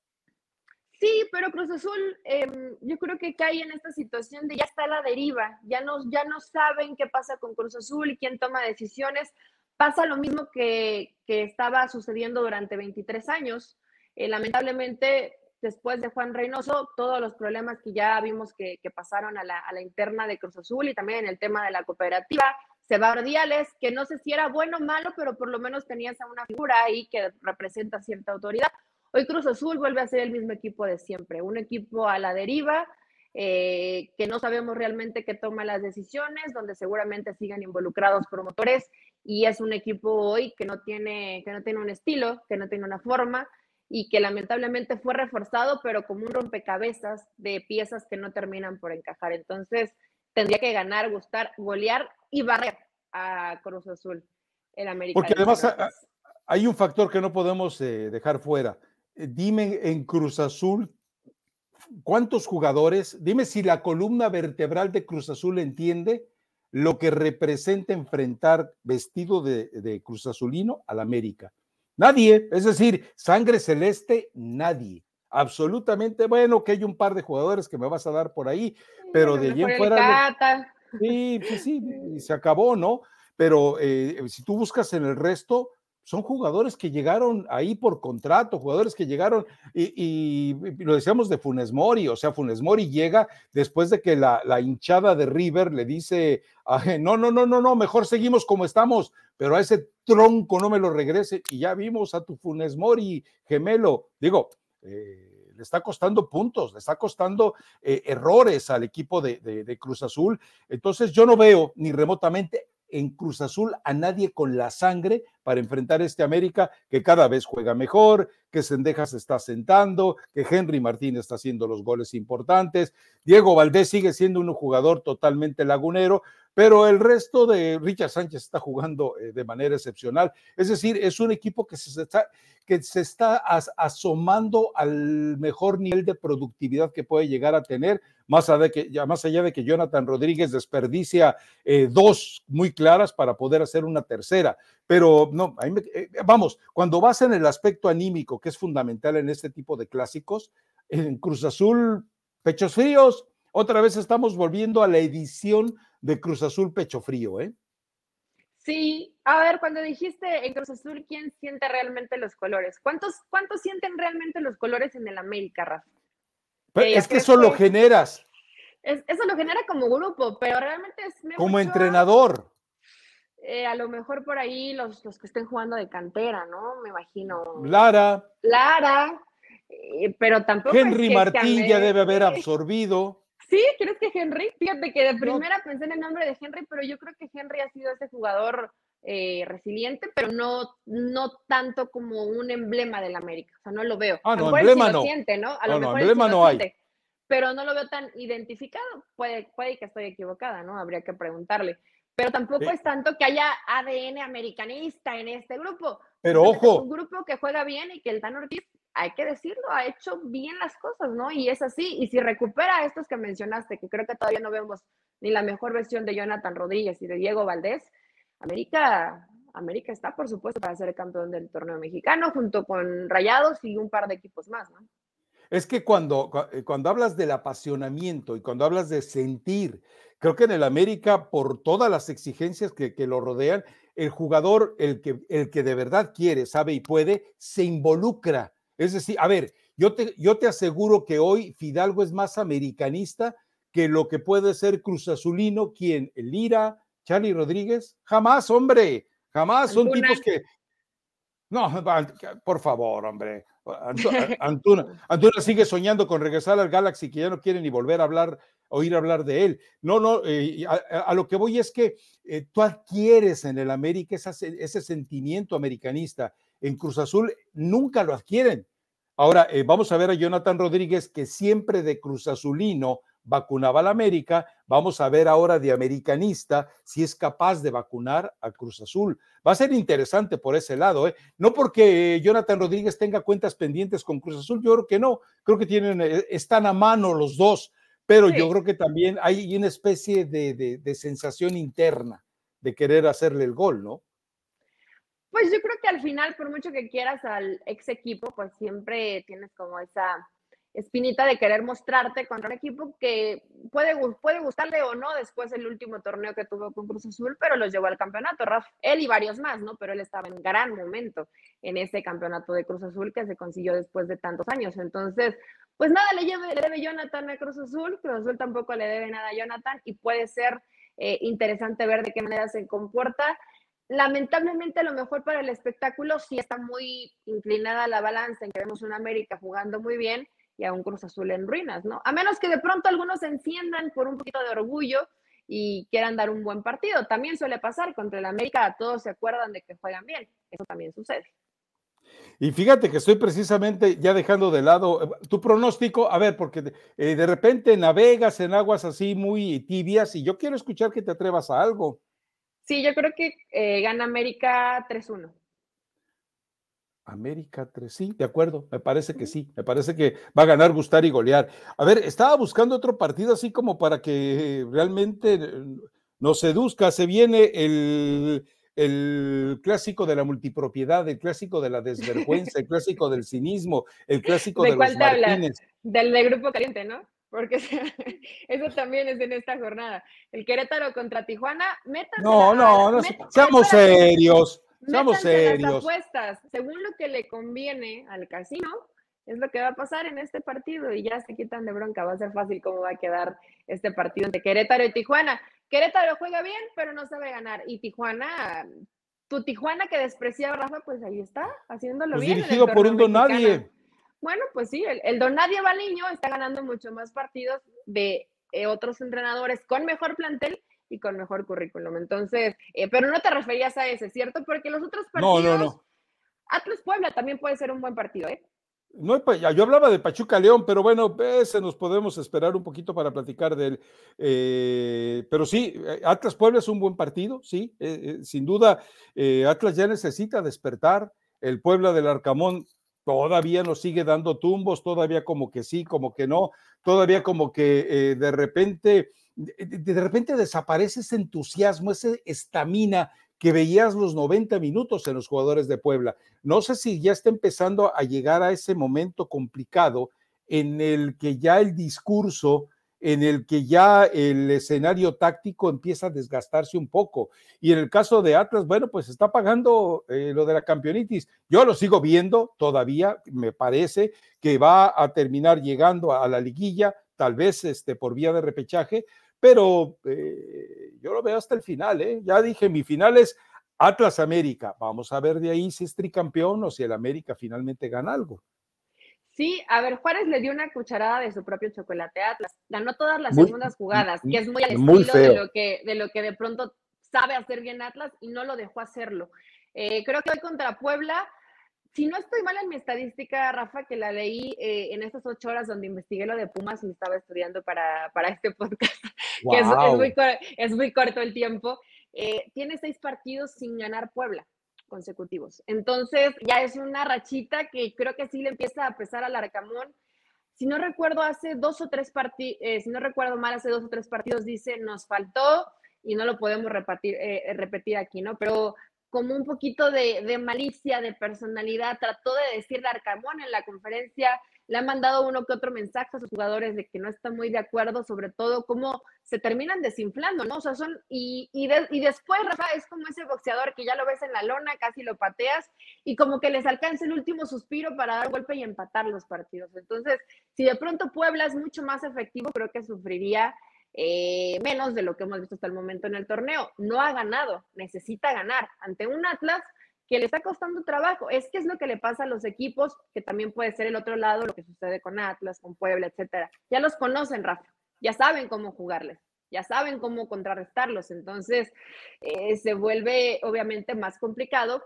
Sí, pero Cruz Azul, em, yo creo que cae en esta situación de ya está a la deriva, ya no, ya no saben qué pasa con Cruz Azul y quién toma decisiones. Pasa lo mismo que, que estaba sucediendo durante 23 años. Eh, lamentablemente, después de Juan Reynoso, todos los problemas que ya vimos que, pasaron a la, interna de Cruz Azul y también en el tema de la cooperativa, se va Diales, que no sé si era bueno o malo, pero por lo menos tenías a una figura ahí que representa cierta autoridad. Hoy Cruz Azul vuelve a ser el mismo equipo de siempre, un equipo a la deriva, eh, que no sabemos realmente qué toma las decisiones, donde seguramente sigan involucrados promotores, y es un equipo hoy que no tiene, que no tiene un estilo, que no tiene una forma, y que lamentablemente fue reforzado, pero como un rompecabezas de piezas que no terminan por encajar. Entonces, tendría que ganar, gustar, golear y barrer a Cruz Azul en América. Porque además hay un factor que no podemos eh, dejar fuera. Eh, dime en Cruz Azul, ¿cuántos jugadores? Dime si la columna vertebral de Cruz Azul entiende lo que representa enfrentar vestido de, de Cruz Azulino al América. Nadie, es decir, sangre celeste, nadie. Absolutamente, bueno, que hay un par de jugadores que me vas a dar por ahí, pero de allí fuera. Sí, sí, sí, se acabó, ¿no? Pero eh, si tú buscas en el resto, son jugadores que llegaron ahí por contrato, jugadores que llegaron, y, lo decíamos de Funes Mori, o sea, Funes Mori llega después de que la, hinchada de River le dice, no, no, no, no, no, mejor seguimos como estamos, pero a ese tronco no me lo regrese, y ya vimos a tu Funes Mori gemelo, digo, eh, le está costando puntos, le está costando eh, errores al equipo de Cruz Azul, entonces yo no veo ni remotamente en Cruz Azul a nadie con la sangre para enfrentar este América que cada vez juega mejor, que Sendejas está sentando, que Henry Martínez está haciendo los goles importantes, Diego Valdés sigue siendo un jugador totalmente lagunero, pero el resto de Richard Sánchez está jugando eh, de manera excepcional. Es decir, es un equipo que se está, que se está asomando al mejor nivel de productividad que puede llegar a tener, más allá de que, más allá de que Jonathan Rodríguez desperdicia eh, dos muy claras para poder hacer una tercera. Pero no, eh, vamos, cuando vas en el aspecto anímico, que es fundamental en este tipo de clásicos, en Cruz Azul, pechos fríos, otra vez estamos volviendo a la edición de Cruz Azul Pecho Frío, ¿eh? Sí, a ver, cuando dijiste en Cruz Azul, ¿quién siente realmente los colores? ¿Cuántos, cuántos sienten realmente los colores en el América, Rafa? Eh, es que eso lo generas. eso lo genera como grupo, pero realmente es... Como entrenador. Eh, a lo mejor por ahí los, los que estén jugando de cantera, ¿no? Me imagino. Lara. Lara, eh, pero tampoco. Henry Martín ya debe haber absorbido. Sí, ¿crees que Henry? Fíjate que de primera pensé en el nombre de Henry, pero yo creo que Henry ha sido ese jugador eh, resiliente, pero no, no tanto como un emblema del América. O sea, no lo veo. Ah, no, emblema no. ¿no? A lo mejor emblema no hay. Pero no lo veo tan identificado. Puede, puede que estoy equivocada, ¿no? Habría que preguntarle. Pero tampoco es tanto que haya ADN americanista en este grupo. Pero ojo. Es un grupo que juega bien y que el Dan Ortiz hay que decirlo, ha hecho bien las cosas, ¿no? Y es así. Y si recupera estos que mencionaste, que creo que todavía no vemos ni la mejor versión de Jonathan Rodríguez y de Diego Valdés, América, América está, por supuesto, para ser el campeón del torneo mexicano, junto con Rayados y un par de equipos más, ¿no? Es que cuando, eh, cuando hablas del apasionamiento y cuando hablas de sentir, creo que en el América, por todas las exigencias que, que lo rodean, el jugador, el que, el que de verdad quiere, sabe y puede, se involucra es decir, a ver, yo te, yo te aseguro que hoy Fidalgo es más americanista que lo que puede ser Cruz Azulino, quien, Lira, Charlie Rodríguez, jamás, hombre, jamás son tipos que... No, por favor, hombre. Antuna, Antuna, sigue soñando con regresar al Galaxy, que ya no quiere ni volver a hablar, oír hablar de él. No, no, eh, a, lo que voy es que eh, tú adquieres en el América ese sentimiento americanista. En Cruz Azul nunca lo adquieren. Ahora, eh, vamos a ver a Jonathan Rodríguez, que siempre de Cruz Azulino vacunaba a la América. Vamos a ver ahora de americanista si es capaz de vacunar a Cruz Azul. Va a ser interesante por ese lado, ¿eh? No porque Jonathan Rodríguez tenga cuentas pendientes con Cruz Azul, yo creo que no. Creo que tienen, eh, están a mano los dos, pero yo creo que también hay una especie de sensación interna de querer hacerle el gol, ¿no? Pues yo creo que al final, por mucho que quieras al ex equipo, pues siempre tienes como esa espinita de querer mostrarte contra un equipo que puede, puede gustarle o no después del último torneo que tuvo con Cruz Azul, pero los llevó al campeonato, Raf, él y varios más, ¿no? Pero él estaba en gran momento en ese campeonato de Cruz Azul que se consiguió después de tantos años. Entonces, pues nada le, lleve, le debe Jonathan a Cruz Azul, Cruz Azul tampoco le debe nada a Jonathan y puede ser eh, interesante ver de qué manera se comporta lamentablemente a lo mejor para el espectáculo sí está muy inclinada la balanza en que vemos una América jugando muy bien y a un Cruz Azul en ruinas, ¿no? A menos que de pronto algunos se enciendan por un poquito de orgullo y quieran dar un buen partido. También suele pasar, contra el América todos se acuerdan de que juegan bien, eso también sucede. Y fíjate que estoy precisamente ya dejando de lado eh, tu pronóstico, a ver, porque eh, de repente navegas en aguas así muy tibias y yo quiero escuchar que te atrevas a algo. Sí, yo creo que eh, gana América 3-1. América 3, sí, de acuerdo, me parece que sí, me parece que va a ganar, gustar y golear. A ver, estaba buscando otro partido así como para que realmente nos seduzca. Se viene el, clásico de la multipropiedad, el clásico de la desvergüenza, el clásico del cinismo, el clásico de, los Martínez. Del de Grupo Caliente, ¿no? Porque eso también es en esta jornada. El Querétaro contra Tijuana, metan. No, no, no, seamos serios, seamos serios. Las apuestas, según lo que le conviene al casino, es lo que va a pasar en este partido y ya se quitan de bronca, va a ser fácil cómo va a quedar este partido entre Querétaro y Tijuana. Querétaro juega bien, pero no sabe ganar y Tijuana, tu Tijuana que despreciaba Rafa, pues ahí está, haciéndolo pues bien. Dirigido por un don nadie. Bueno, pues sí, el, el don Nadie Baliño está ganando mucho más partidos de eh, otros entrenadores con mejor plantel y con mejor currículum. Entonces, eh, pero no te referías a ese, ¿cierto? Porque los otros partidos. No, no, no. Atlas Puebla también puede ser un buen partido, ¿eh? No, yo hablaba de Pachuca León, pero bueno, ese nos podemos esperar un poquito para platicar de él. Eh, pero sí, Atlas Puebla es un buen partido, sí, sin duda. Atlas ya necesita despertar. El Puebla del Arcamón todavía nos sigue dando tumbos, todavía como que sí, como que no, todavía como que eh, de repente, de, repente desaparece ese entusiasmo, esa estamina que veías los 90 minutos en los jugadores de Puebla. No sé si ya está empezando a llegar a ese momento complicado en el que ya el discurso en el que ya el escenario táctico empieza a desgastarse un poco. Y en el caso de Atlas, bueno, pues está pagando eh, lo de la campeonitis. Yo lo sigo viendo todavía, me parece que va a terminar llegando a la liguilla, tal vez este, por vía de repechaje, pero eh, yo lo veo hasta el final. ¿eh? Ya dije, mi final es Atlas América. Vamos a ver de ahí si es tricampeón o si el América finalmente gana algo. Sí, a ver, Juárez le dio una cucharada de su propio chocolate a Atlas. Ganó todas las segundas jugadas, que es muy al estilo de lo, que, de lo que de pronto sabe hacer bien Atlas y no lo dejó hacerlo. Eh, creo que hoy contra Puebla, si no estoy mal en mi estadística, Rafa, que la leí eh, en estas ocho horas donde investigué lo de Pumas y estaba estudiando para, este podcast, que es, muy, corto el tiempo, eh, tiene seis partidos sin ganar Puebla consecutivos. Entonces ya es una rachita que creo que sí le empieza a pesar al Arcamón. Si no recuerdo, hace dos o tres partidos, si no recuerdo mal, hace dos o tres partidos dice, nos faltó y no lo podemos repetir, repetir aquí, ¿no? Pero como un poquito de, malicia, de personalidad. Trató de decirle Arcamón en la conferencia, le ha mandado uno que otro mensaje a sus jugadores de que no está muy de acuerdo, sobre todo cómo se terminan desinflando, ¿no? O sea, son, y, y, y después, Rafa, es como ese boxeador que ya lo ves en la lona, casi lo pateas, y como que les alcanza el último suspiro para dar golpe y empatar los partidos. Entonces, si de pronto Puebla es mucho más efectivo, creo que sufriría eh, menos de lo que hemos visto hasta el momento en el torneo. No ha ganado, necesita ganar ante un Atlas que le está costando trabajo. Es que es lo que le pasa a los equipos, que también puede ser el otro lado, lo que sucede con Atlas, con Puebla, etcétera. Ya los conocen, Rafa, ya saben cómo jugarles, ya saben cómo contrarrestarlos. Entonces, eh, se vuelve obviamente más complicado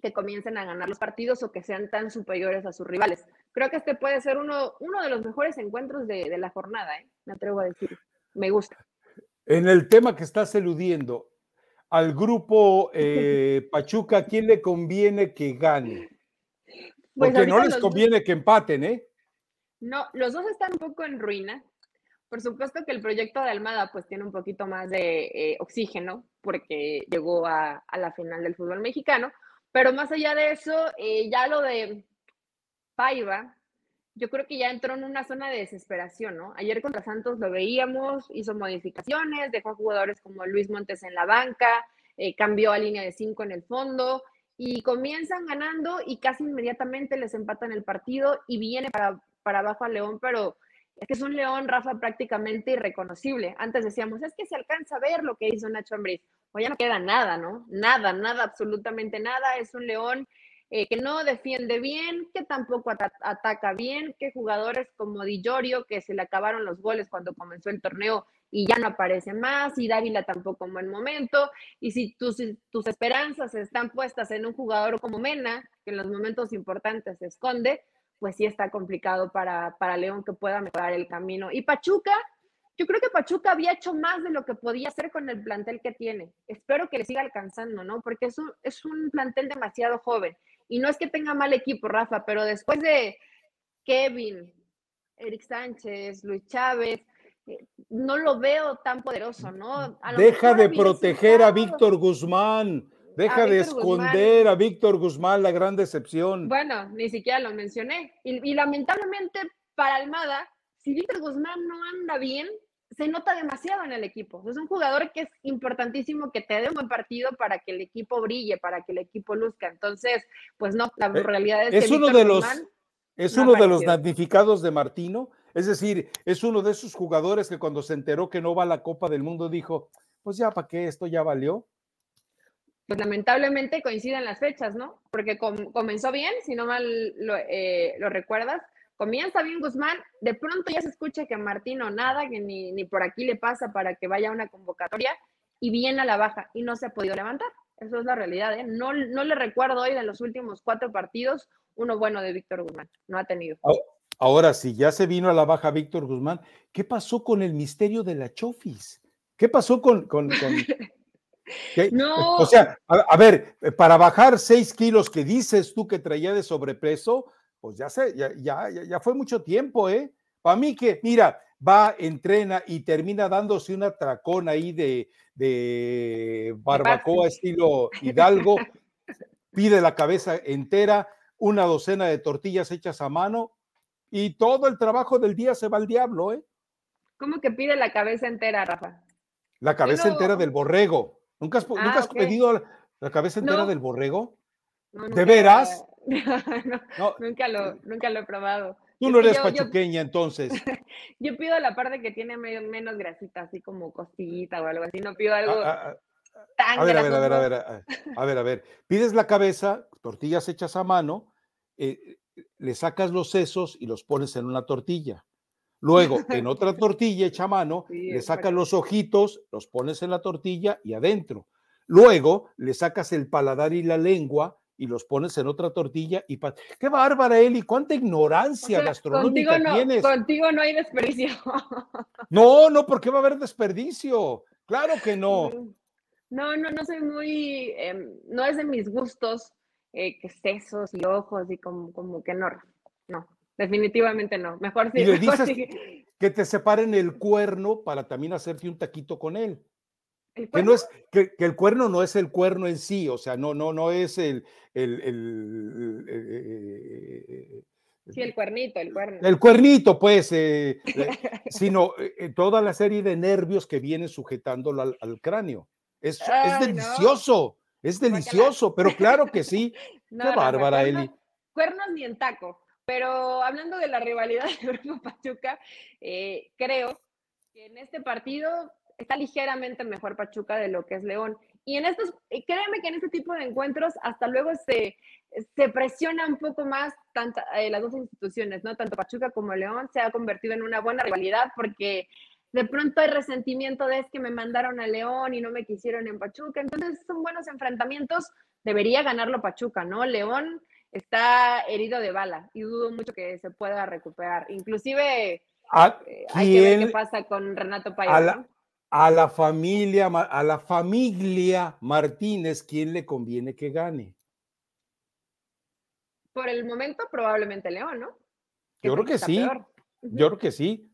que comiencen a ganar los partidos o que sean tan superiores a sus rivales. Creo que este puede ser uno, uno de los mejores encuentros de, de la jornada, ¿eh? me atrevo a decir me gusta. En el tema que estás eludiendo, al grupo eh, Pachuca, quién le conviene que gane? Pues Porque no les conviene que empaten, ¿eh? No, los dos están un poco en ruina. Por supuesto que el proyecto de Almada pues tiene un poquito más de eh, oxígeno porque llegó a, la final del fútbol mexicano, pero más allá de eso, eh, ya lo de Paiva, yo creo que ya entró en una zona de desesperación, ¿no? Ayer contra Santos lo veíamos, hizo modificaciones, dejó jugadores como Luis Montes en la banca, eh, cambió a línea de cinco en el fondo y comienzan ganando y casi inmediatamente les empatan el partido y viene para, para abajo al León, pero es que es un León, Rafa, prácticamente irreconocible. Antes decíamos, es que se alcanza a ver lo que hizo Nacho Ambriz. Hoy ya no queda nada, ¿no? Nada, nada, absolutamente nada. Es un León eh, que no defiende bien, que tampoco ataca bien, que jugadores como Di Giorgio, que se le acabaron los goles cuando comenzó el torneo y ya no aparece más, y Dávila tampoco en buen momento, y si tus, tus esperanzas están puestas en un jugador como Mena, que en los momentos importantes se esconde, pues sí está complicado para, para León que pueda mejorar el camino. Y Pachuca, yo creo que Pachuca había hecho más de lo que podía hacer con el plantel que tiene. Espero que le siga alcanzando, ¿no? Porque es un, es un plantel demasiado joven. Y no es que tenga mal equipo, Rafa, pero después de Kevin, Eric Sánchez, Luis Chávez, eh, no lo veo tan poderoso, ¿no? Deja de proteger a Víctor Guzmán. Deja de esconder a Víctor Guzmán, la gran decepción. Bueno, ni siquiera lo mencioné. y lamentablemente para Almada, si Víctor Guzmán no anda bien, se nota demasiado en el equipo. Es un jugador que es importantísimo que te dé un buen partido para que el equipo brille, para que el equipo luzca. Entonces, pues no, la eh, realidad es, es uno de los es uno de los damnificados de Martino. Es decir, es uno de esos jugadores que cuando se enteró que no va a la Copa del Mundo dijo, pues ya, ¿para qué? Esto ya valió. Pues lamentablemente coinciden las fechas, ¿no? Porque comenzó bien, si no mal lo, eh, lo recuerdas, Comienza bien Guzmán, de pronto ya se escucha que a Martino nada, que ni, ni por aquí le pasa para que vaya a una convocatoria y viene a la baja y no se ha podido levantar. Eso es la realidad. ¿eh? No, no le recuerdo hoy de los últimos cuatro partidos uno bueno de Víctor Guzmán. No ha tenido. Ahora, si ya se vino a la baja Víctor Guzmán, ¿qué pasó con el misterio de la Chofis? ¿Qué pasó con... con, No. O sea, a, ver, para bajar seis kilos que dices tú que traía de sobrepeso, pues ya, sé, ya, ya, ya fue mucho tiempo, ¿eh? Para mí que, mira, va, entrena y termina dándose una tracón ahí de, de barbacoa estilo Hidalgo, pide la cabeza entera, una docena de tortillas hechas a mano y todo el trabajo del día se va al diablo, ¿eh? ¿Cómo que pide la cabeza entera, Rafa? La cabeza entera del borrego. ¿Nunca has, ¿nunca has ah, pedido la, cabeza entera del borrego? ¿De veras? no, nunca, lo, nunca lo he probado. Tú no eres pachuqueña, entonces. yo pido la parte que tiene menos grasita, así como costillita o algo así. No pido algo a, tan a ver, a ver, a ver, a ver, a ver, a ver. Pides la cabeza, tortillas hechas a mano, eh, le sacas los sesos y los pones en una tortilla. Luego, en otra tortilla hecha a mano, le sacas los ojitos, los pones en la tortilla y adentro. Luego, le sacas el paladar y la lengua y los pones en otra tortilla y qué bárbara Eli, cuánta ignorancia gastronómica contigo no, tienes. Contigo no hay desperdicio. No, no, ¿por qué va a haber desperdicio? Claro que no. No, no, no soy muy, em, no es de mis gustos eh, que sesos y ojos y como, como que no, no, definitivamente no. Mejor si y le dices que te separen el cuerno para también hacerte un taquito con él. Que, no es, que, el cuerno no es el cuerno en sí, o sea, no, no, no es el, el, el, eh, eh, sí, el cuernito, el cuerno. El cuernito, pues, eh, sino toda la serie de nervios que vienen sujetándolo al, cráneo. Es, es delicioso, es delicioso, pero claro que sí. Qué bárbara, Eli. Cuernos ni en taco. Pero hablando de la rivalidad de Grupo Pachuca, creo que en este partido está ligeramente mejor Pachuca de lo que es León. Y en estos, créeme que en este tipo de encuentros hasta luego se, se presiona un poco más tanto, eh, las dos instituciones, ¿no? Tanto Pachuca como León se ha convertido en una buena rivalidad porque de pronto hay resentimiento de es que me mandaron a León y no me quisieron en Pachuca. Entonces son buenos enfrentamientos. Debería ganarlo Pachuca, ¿no? León está herido de bala y dudo mucho que se pueda recuperar. Inclusive... Eh, hay que ver qué pasa con Renato Payá a la familia, a la familia Martínez, ¿quién le conviene que gane? Por el momento, probablemente León, ¿no? Yo creo que sí. Yo creo que sí.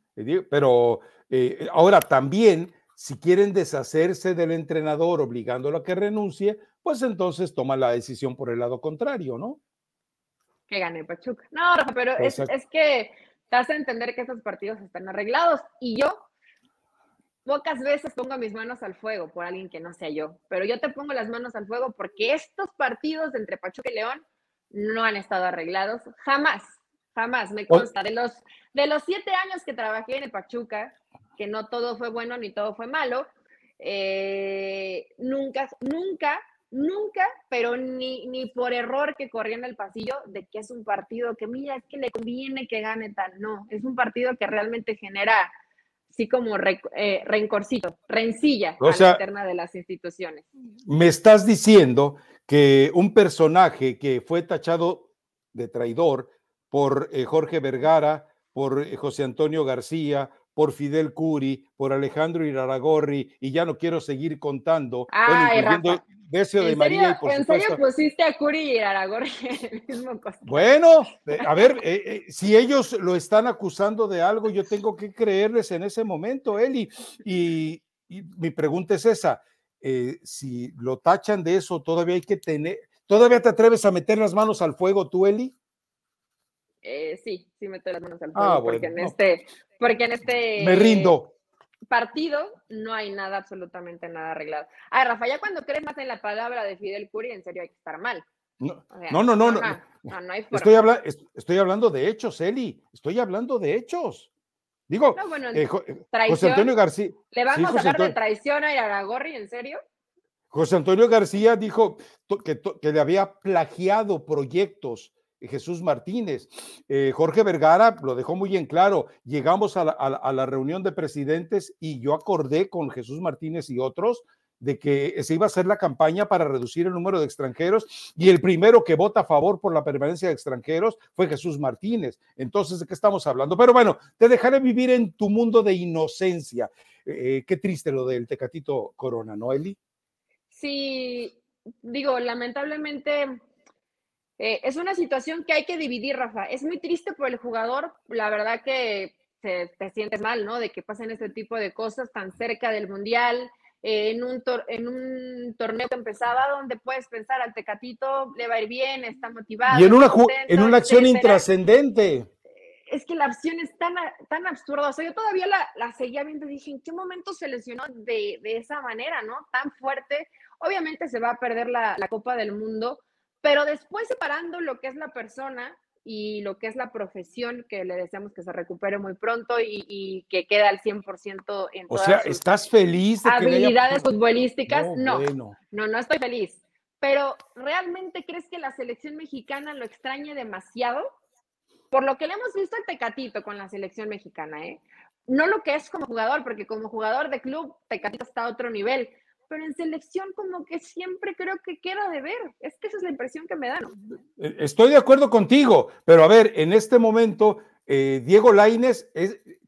Pero eh, ahora también, si quieren deshacerse del entrenador obligándolo a que renuncie, pues entonces toma la decisión por el lado contrario, ¿no? Que gane Pachuca. No, pero es, es, que te hace entender que esos partidos están arreglados. Y yo pocas veces pongo mis manos al fuego por alguien que no sea yo, pero yo te pongo las manos al fuego porque estos partidos entre Pachuca y León no han estado arreglados jamás, jamás, me consta. De los, de los siete años que trabajé en el Pachuca, que no todo fue bueno ni todo fue malo, eh, nunca, nunca, nunca, pero ni, ni por error que corría en el pasillo de que es un partido que, mira, es que le conviene que gane tal. No, es un partido que realmente genera sí como eh, rencorcito, rencilla a la interna de las instituciones. Me estás diciendo que un personaje que fue tachado de traidor por eh, Jorge Vergara, por eh, José Antonio García, por Fidel Curi, por Alejandro Iraragorri, y ya no quiero seguir contando, Ay, ¿En serio, ¿En serio pusiste a Curi y Aragorri en el mismo costado? Bueno, a ver, eh, eh, si ellos lo están acusando de algo, yo tengo que creerles en ese momento, Eli. Y, mi pregunta es esa, eh, si lo tachan de eso, todavía hay que tener, ¿todavía te atreves a meter las manos al fuego tú, Eli? sí, sí meto las manos al fuego, ah, porque en este, porque en este... Me rindo partido no hay nada, absolutamente nada arreglado. Ay, Rafa, ya cuando crees más en la palabra de Fidel Curi, en serio hay que estar mal. No, no, no, no, no, estoy, estoy, hablando de hechos, Eli. Estoy hablando de hechos. Digo, eh, eh, José Antonio García. ¿Le vamos a hablar de traición a Iraragorri, en serio? José Antonio García dijo que, que le había plagiado proyectos Jesús Martínez. Eh, Jorge Vergara lo dejó muy en claro. Llegamos a la, reunión de presidentes y yo acordé con Jesús Martínez y otros de que se iba a hacer la campaña para reducir el número de extranjeros y el primero que vota a favor por la permanencia de extranjeros fue Jesús Martínez. Entonces, ¿de qué estamos hablando? Pero bueno, te dejaré vivir en tu mundo de inocencia. Eh, qué triste lo del Tecatito Corona, ¿no, Eli? Sí, digo, lamentablemente eh, es una situación que hay que dividir, Rafa. Es muy triste por el jugador, la verdad que te sientes mal, ¿no? De que pasen este tipo de cosas tan cerca del Mundial, eh, en, un en un torneo que empezaba, donde puedes pensar al Tecatito, le va a ir bien, está motivado. Y en una, en una acción intrascendente. Es que la acción es tan, tan absurda. O sea, yo todavía la, la seguía viendo y dije, ¿en qué momento se lesionó de, de, esa manera, no? Tan fuerte. Obviamente se va a perder la, la Copa del Mundo, pero después separando lo que es la persona y lo que es la profesión, que le deseamos que se recupere muy pronto y, que quede al 100% en O sea, ¿estás feliz de habilidades futbolísticas? No, no, no, no estoy feliz. Pero ¿realmente crees que la selección mexicana lo extrañe demasiado? por lo que le hemos visto al Tecatito con la selección mexicana, ¿eh? No lo que es como jugador, porque como jugador de club, Tecatito está a otro nivel, pero en selección como que siempre creo que queda de ver. Es que esa es la impresión que me da. Eh, estoy de acuerdo contigo, pero a ver, en este momento, eh, Diego Laines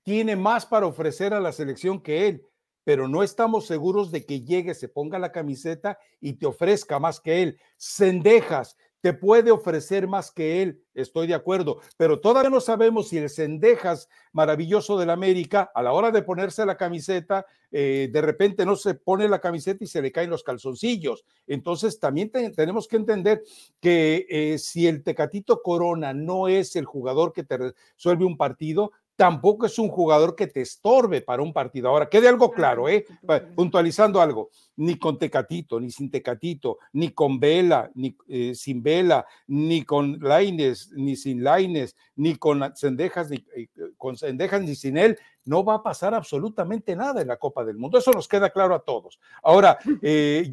tiene más para ofrecer a la selección que él, pero no estamos seguros de que llegue, se ponga la camiseta y te ofrezca más que él. Cendejas, te puede ofrecer más que él, estoy de acuerdo, pero todavía no sabemos si el Cendejas maravilloso del América, a la hora de ponerse la camiseta, eh, de repente no se pone la camiseta y se le caen los calzoncillos. Entonces también tenemos que entender que eh, si el Tecatito Corona no es el jugador que te resuelve un partido, tampoco es un jugador que te estorbe para un partido. Ahora, quede algo claro, ¿eh? puntualizando algo, ni con Tecatito, ni sin Tecatito, ni con Vela, ni eh, sin Vela, ni con Laines, ni sin Laines, ni con Cendejas, ni eh, con ni sin él, no va a pasar absolutamente nada en la Copa del Mundo. Eso nos queda claro a todos. Ahora, eh,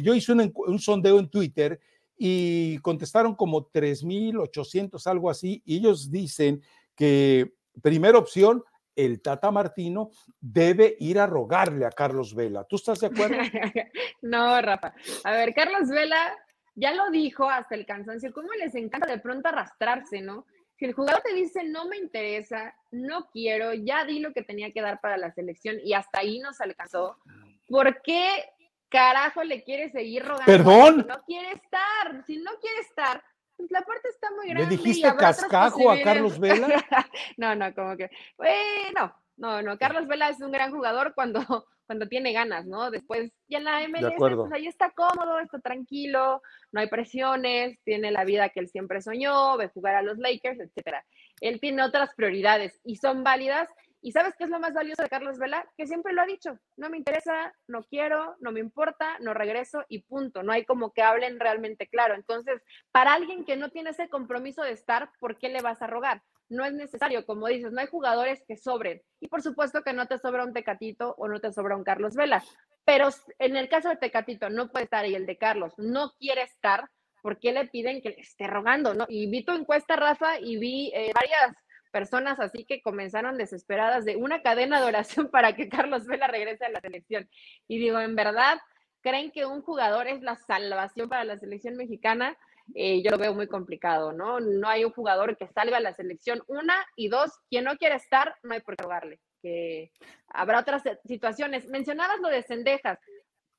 yo, hice un, un sondeo en Twitter y contestaron como 3.800, algo así, y ellos dicen que primera opción, el Tata Martino debe ir a rogarle a Carlos Vela. ¿Tú estás de acuerdo? no, Rafa. A ver, Carlos Vela ya lo dijo hasta el cansancio, cómo les encanta de pronto arrastrarse, ¿no? Si el jugador te dice, no me interesa, no quiero, ya di lo que tenía que dar para la selección y hasta ahí nos alcanzó, ¿por qué carajo le quiere seguir rogando? Perdón. no quiere estar, si no quiere estar, pues la puerta está muy grande. ¿Le dijiste cascajo a Carlos Vela? no, no, como que, bueno, no, no, Carlos Vela es un gran jugador cuando, cuando tiene ganas, ¿no? Después ya en la MLS, pues ahí está cómodo, está tranquilo, no hay presiones, tiene la vida que él siempre soñó, ve jugar a los Lakers, etcétera. Él tiene otras prioridades y son válidas ¿Y sabes qué es lo más valioso de Carlos Vela? Que siempre lo ha dicho, no me interesa, no quiero, no me importa, no regreso y punto. No hay como que hablen realmente claro. Entonces, para alguien que no tiene ese compromiso de estar, ¿por qué le vas a rogar? No es necesario, como dices, no hay jugadores que sobren. Y por supuesto que no te sobra un Tecatito o no te sobra un Carlos Vela. Pero en el caso de Tecatito no puede estar y el de Carlos no quiere estar, ¿por qué le piden que le esté rogando? ¿no? Y vi tu encuesta, Rafa, y vi eh, varias personas así que comenzaron desesperadas de una cadena de oración para que Carlos Vela regrese a la selección. Y digo, en verdad, ¿creen que un jugador es la salvación para la selección mexicana? Eh, yo lo veo muy complicado, ¿no? No hay un jugador que salga a la selección, una y dos, quien no quiere estar, no hay por qué rogarle, que habrá otras situaciones. Mencionabas lo de Cendejas,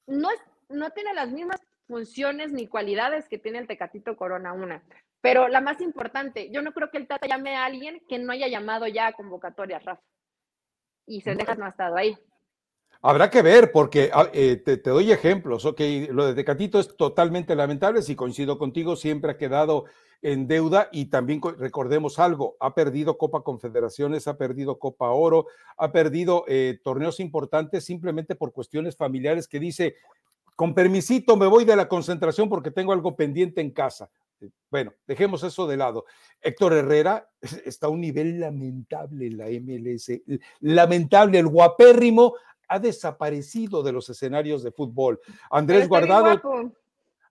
no, es, no tiene las mismas funciones ni cualidades que tiene el Tecatito Corona, una. Pero la más importante, yo no creo que el Tata llame a alguien que no haya llamado ya a convocatoria, Rafa. Y Sendejas no ha estado ahí. Habrá que ver, porque ah, eh, te, doy ejemplos. Ok, lo de Tecatito es totalmente lamentable. Si coincido contigo, siempre ha quedado en deuda y también recordemos algo: ha perdido Copa Confederaciones, ha perdido Copa Oro, ha perdido eh, torneos importantes simplemente por cuestiones familiares que dice: con permisito me voy de la concentración porque tengo algo pendiente en casa. Bueno, dejemos eso de lado. Héctor Herrera está a un nivel lamentable en la MLS. Lamentable, el guapérrimo ha desaparecido de los escenarios de fútbol. Andrés Guardado.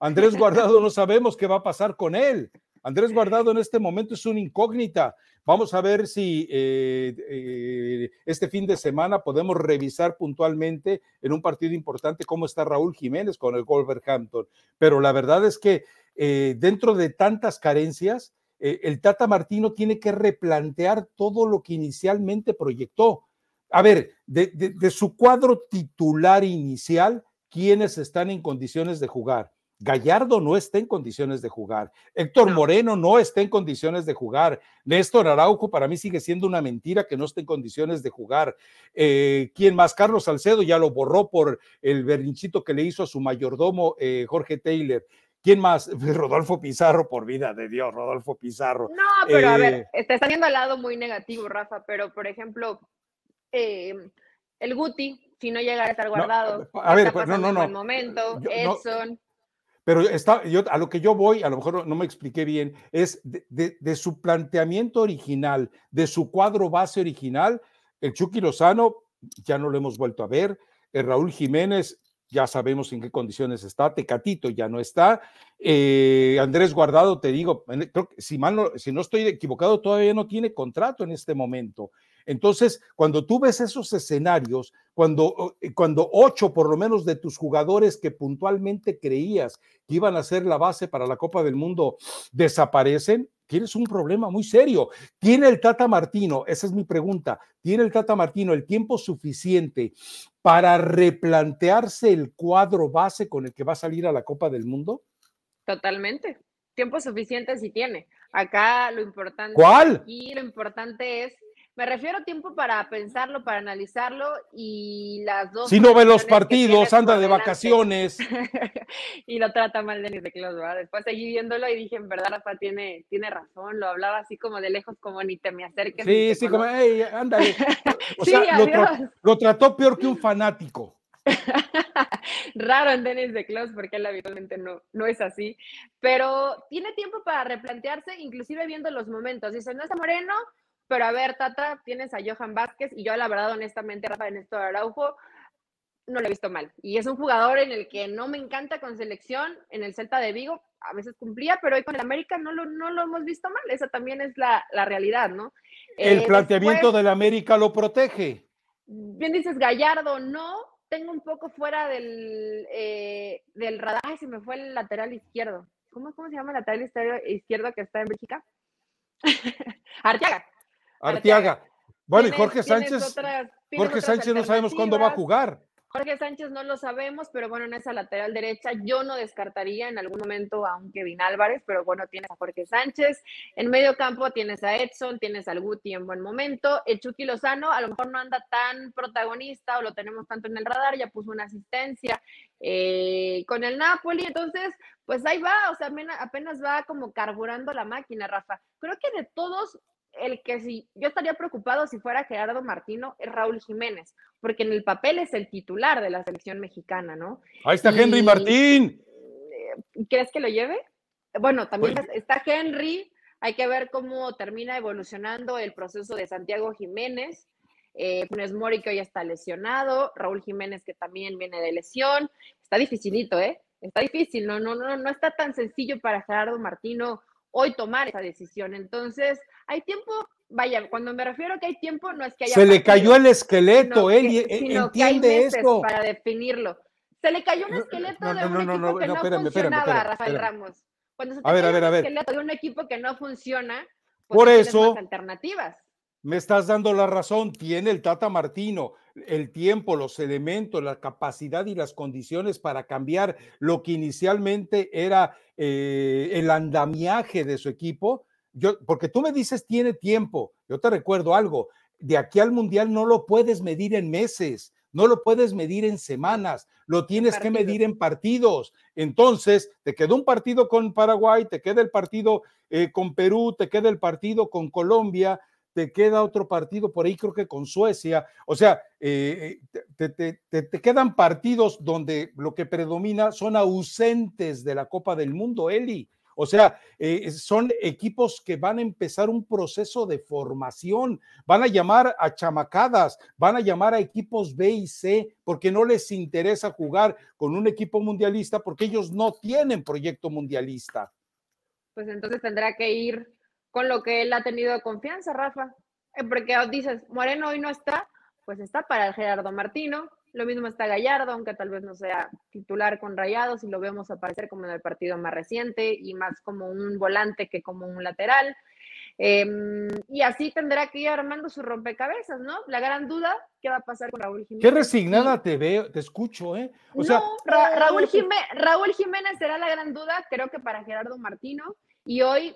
Andrés Guardado no sabemos qué va a pasar con él. Andrés Guardado en este momento es una incógnita. Vamos a ver si eh, eh, este fin de semana podemos revisar puntualmente en un partido importante cómo está Raúl Jiménez con el Wolverhampton. Pero la verdad es que eh, dentro de tantas carencias, el Tata Martino tiene que replantear todo lo que inicialmente proyectó. A ver, de su cuadro titular inicial, ¿quiénes están en condiciones de jugar? Gallardo no está en condiciones de jugar. Héctor Moreno no está en condiciones de jugar. Néstor Araujo para mí sigue siendo una mentira que no esté en condiciones de jugar. Eh, ¿Quién más? Carlos Salcedo ya lo borró por el berrinchito que le hizo a su mayordomo eh, Jorge Taylor. ¿Quién más? Rodolfo Pizarro, por vida de Dios, Rodolfo Pizarro. No, pero a ver, eh, te está viendo al lado muy negativo, Rafa, pero por ejemplo, el Guti, si no llega a estar guardado, a ver, pues, no, no, no. momento, Edson. Pero está, yo, a lo que yo voy, a lo mejor no me expliqué bien, es de, su planteamiento original, de su cuadro base original, el Chucky Lozano ya no lo hemos vuelto a ver, el Raúl Jiménez ya sabemos en qué condiciones está, Tecatito ya no está, eh, Andrés Guardado, te digo, creo que si, mal no, si no estoy equivocado, todavía no tiene contrato en este momento. Entonces, cuando tú ves esos escenarios, cuando, eh, cuando ocho por lo menos de tus jugadores que puntualmente creías que iban a ser la base para la Copa del Mundo desaparecen, tienes un problema muy serio. ¿Tiene el Tata Martino, esa es mi pregunta, ¿tiene el Tata Martino el tiempo suficiente para replantearse el cuadro base con el que va a salir a la Copa del Mundo? Totalmente. Tiempo suficiente si tiene. Acá lo importante. ¿Cuál? Y lo importante es me refiero a tiempo para pensarlo, para analizarlo y las dos. Si no ve los partidos, anda de vacaciones. y lo trata mal Denis de Klaus, ¿verdad? Después seguí viéndolo y dije, en verdad, Rafa tiene, tiene razón. Lo hablaba así como de lejos, como ni te me acerques. Sí, sí, como, hey, ándale. O sea, lo, lo, trató peor que un fanático. Raro en Denis de Klaus porque él habitualmente no, no es así, pero tiene tiempo para replantearse, inclusive viendo los momentos. Dice, no está Moreno, pero a ver, Tata, tienes a Johan Vázquez y yo la verdad, honestamente, Rafa Néstor Araujo, no lo he visto mal. Y es un jugador en el que no me encanta con selección, en el Celta de Vigo a veces cumplía, pero hoy con el América no lo, no lo hemos visto mal. Esa también es la, realidad, ¿no? El eh, planteamiento del América lo protege. Bien dices, Gallardo, no. Tengo un poco fuera del, eh, del radar. Ay, se me fue el lateral izquierdo. ¿Cómo, ¿Cómo se llama el lateral izquierdo que está en Bélgica? Arteaga. Arteaga. Bueno, y Jorge Sánchez. Jorge Sánchez no sabemos cuándo va a jugar. Jorge Sánchez no lo sabemos, pero bueno, en esa lateral derecha yo no descartaría en algún momento a un Kevin Álvarez, pero bueno, tienes a Jorge Sánchez. En medio campo tienes a Edson, tienes al Guti en buen momento. El Chucky Lozano a lo mejor no anda tan protagonista o lo tenemos tanto en el radar, ya puso una asistencia eh, con el Napoli, entonces pues ahí va, o sea, apenas va como carburando la máquina, Rafa. Creo que de todos el que si yo estaría preocupado si fuera Gerardo Martino es Raúl Jiménez, porque en el papel es el titular de la selección mexicana, ¿no? Ahí está Henry Martín. Eh, ¿Crees que lo lleve? Bueno, también está Henry, hay que ver cómo termina evolucionando el proceso de Santiago Jiménez. Eh, Funes Mori que hoy está lesionado, Raúl Jiménez que también viene de lesión. Está dificilito, ¿eh? Está difícil, no, no, no, no está tan sencillo para Gerardo Martino hoy tomar esa decisión. Entonces, hay tiempo, vaya, cuando me refiero a que hay tiempo, no es que haya. Se le cayó el esqueleto, él entiende esto. Para definirlo. Se le cayó un esqueleto de un equipo que no funcionaba, Rafael Ramos. Cuando se te a ver, a ver, a ver. esqueleto de un equipo que no funciona, pues por eso. alternativas. Me estás dando la razón, tiene el Tata Martino el tiempo, los elementos, la capacidad y las condiciones para cambiar lo que inicialmente era eh, el andamiaje de su equipo. Yo, porque tú me dices tiene tiempo, yo te recuerdo algo, de aquí al Mundial no lo puedes medir en meses, no lo puedes medir en semanas, lo tienes que medir en partidos. Entonces, te queda un partido con Paraguay, te queda el partido eh, con Perú, te queda el partido con Colombia, te queda otro partido por ahí, creo que con Suecia. O sea, eh, te, te, quedan partidos donde lo que predomina son ausentes de la Copa del Mundo, Eli. O sea, eh, son equipos que van a empezar un proceso de formación, van a llamar a chamacadas, van a llamar a equipos B y C, porque no les interesa jugar con un equipo mundialista, porque ellos no tienen proyecto mundialista. Pues entonces tendrá que ir con lo que él ha tenido confianza, Rafa. Eh, porque dices, Moreno hoy no está, pues está para Gerardo Martino. Lo mismo está Gallardo, aunque tal vez no sea titular con Rayados y lo vemos aparecer como en el partido más reciente y más como un volante que como un lateral. Em, y así tendrá que ir armando su rompecabezas, ¿no? La gran duda, ¿qué va a pasar con Raúl Jiménez? Qué resignada te veo, te escucho, ¿eh? O sea, Raúl, Jiménez, Raúl Jiménez será la gran duda, creo que para Gerardo Martino. Y hoy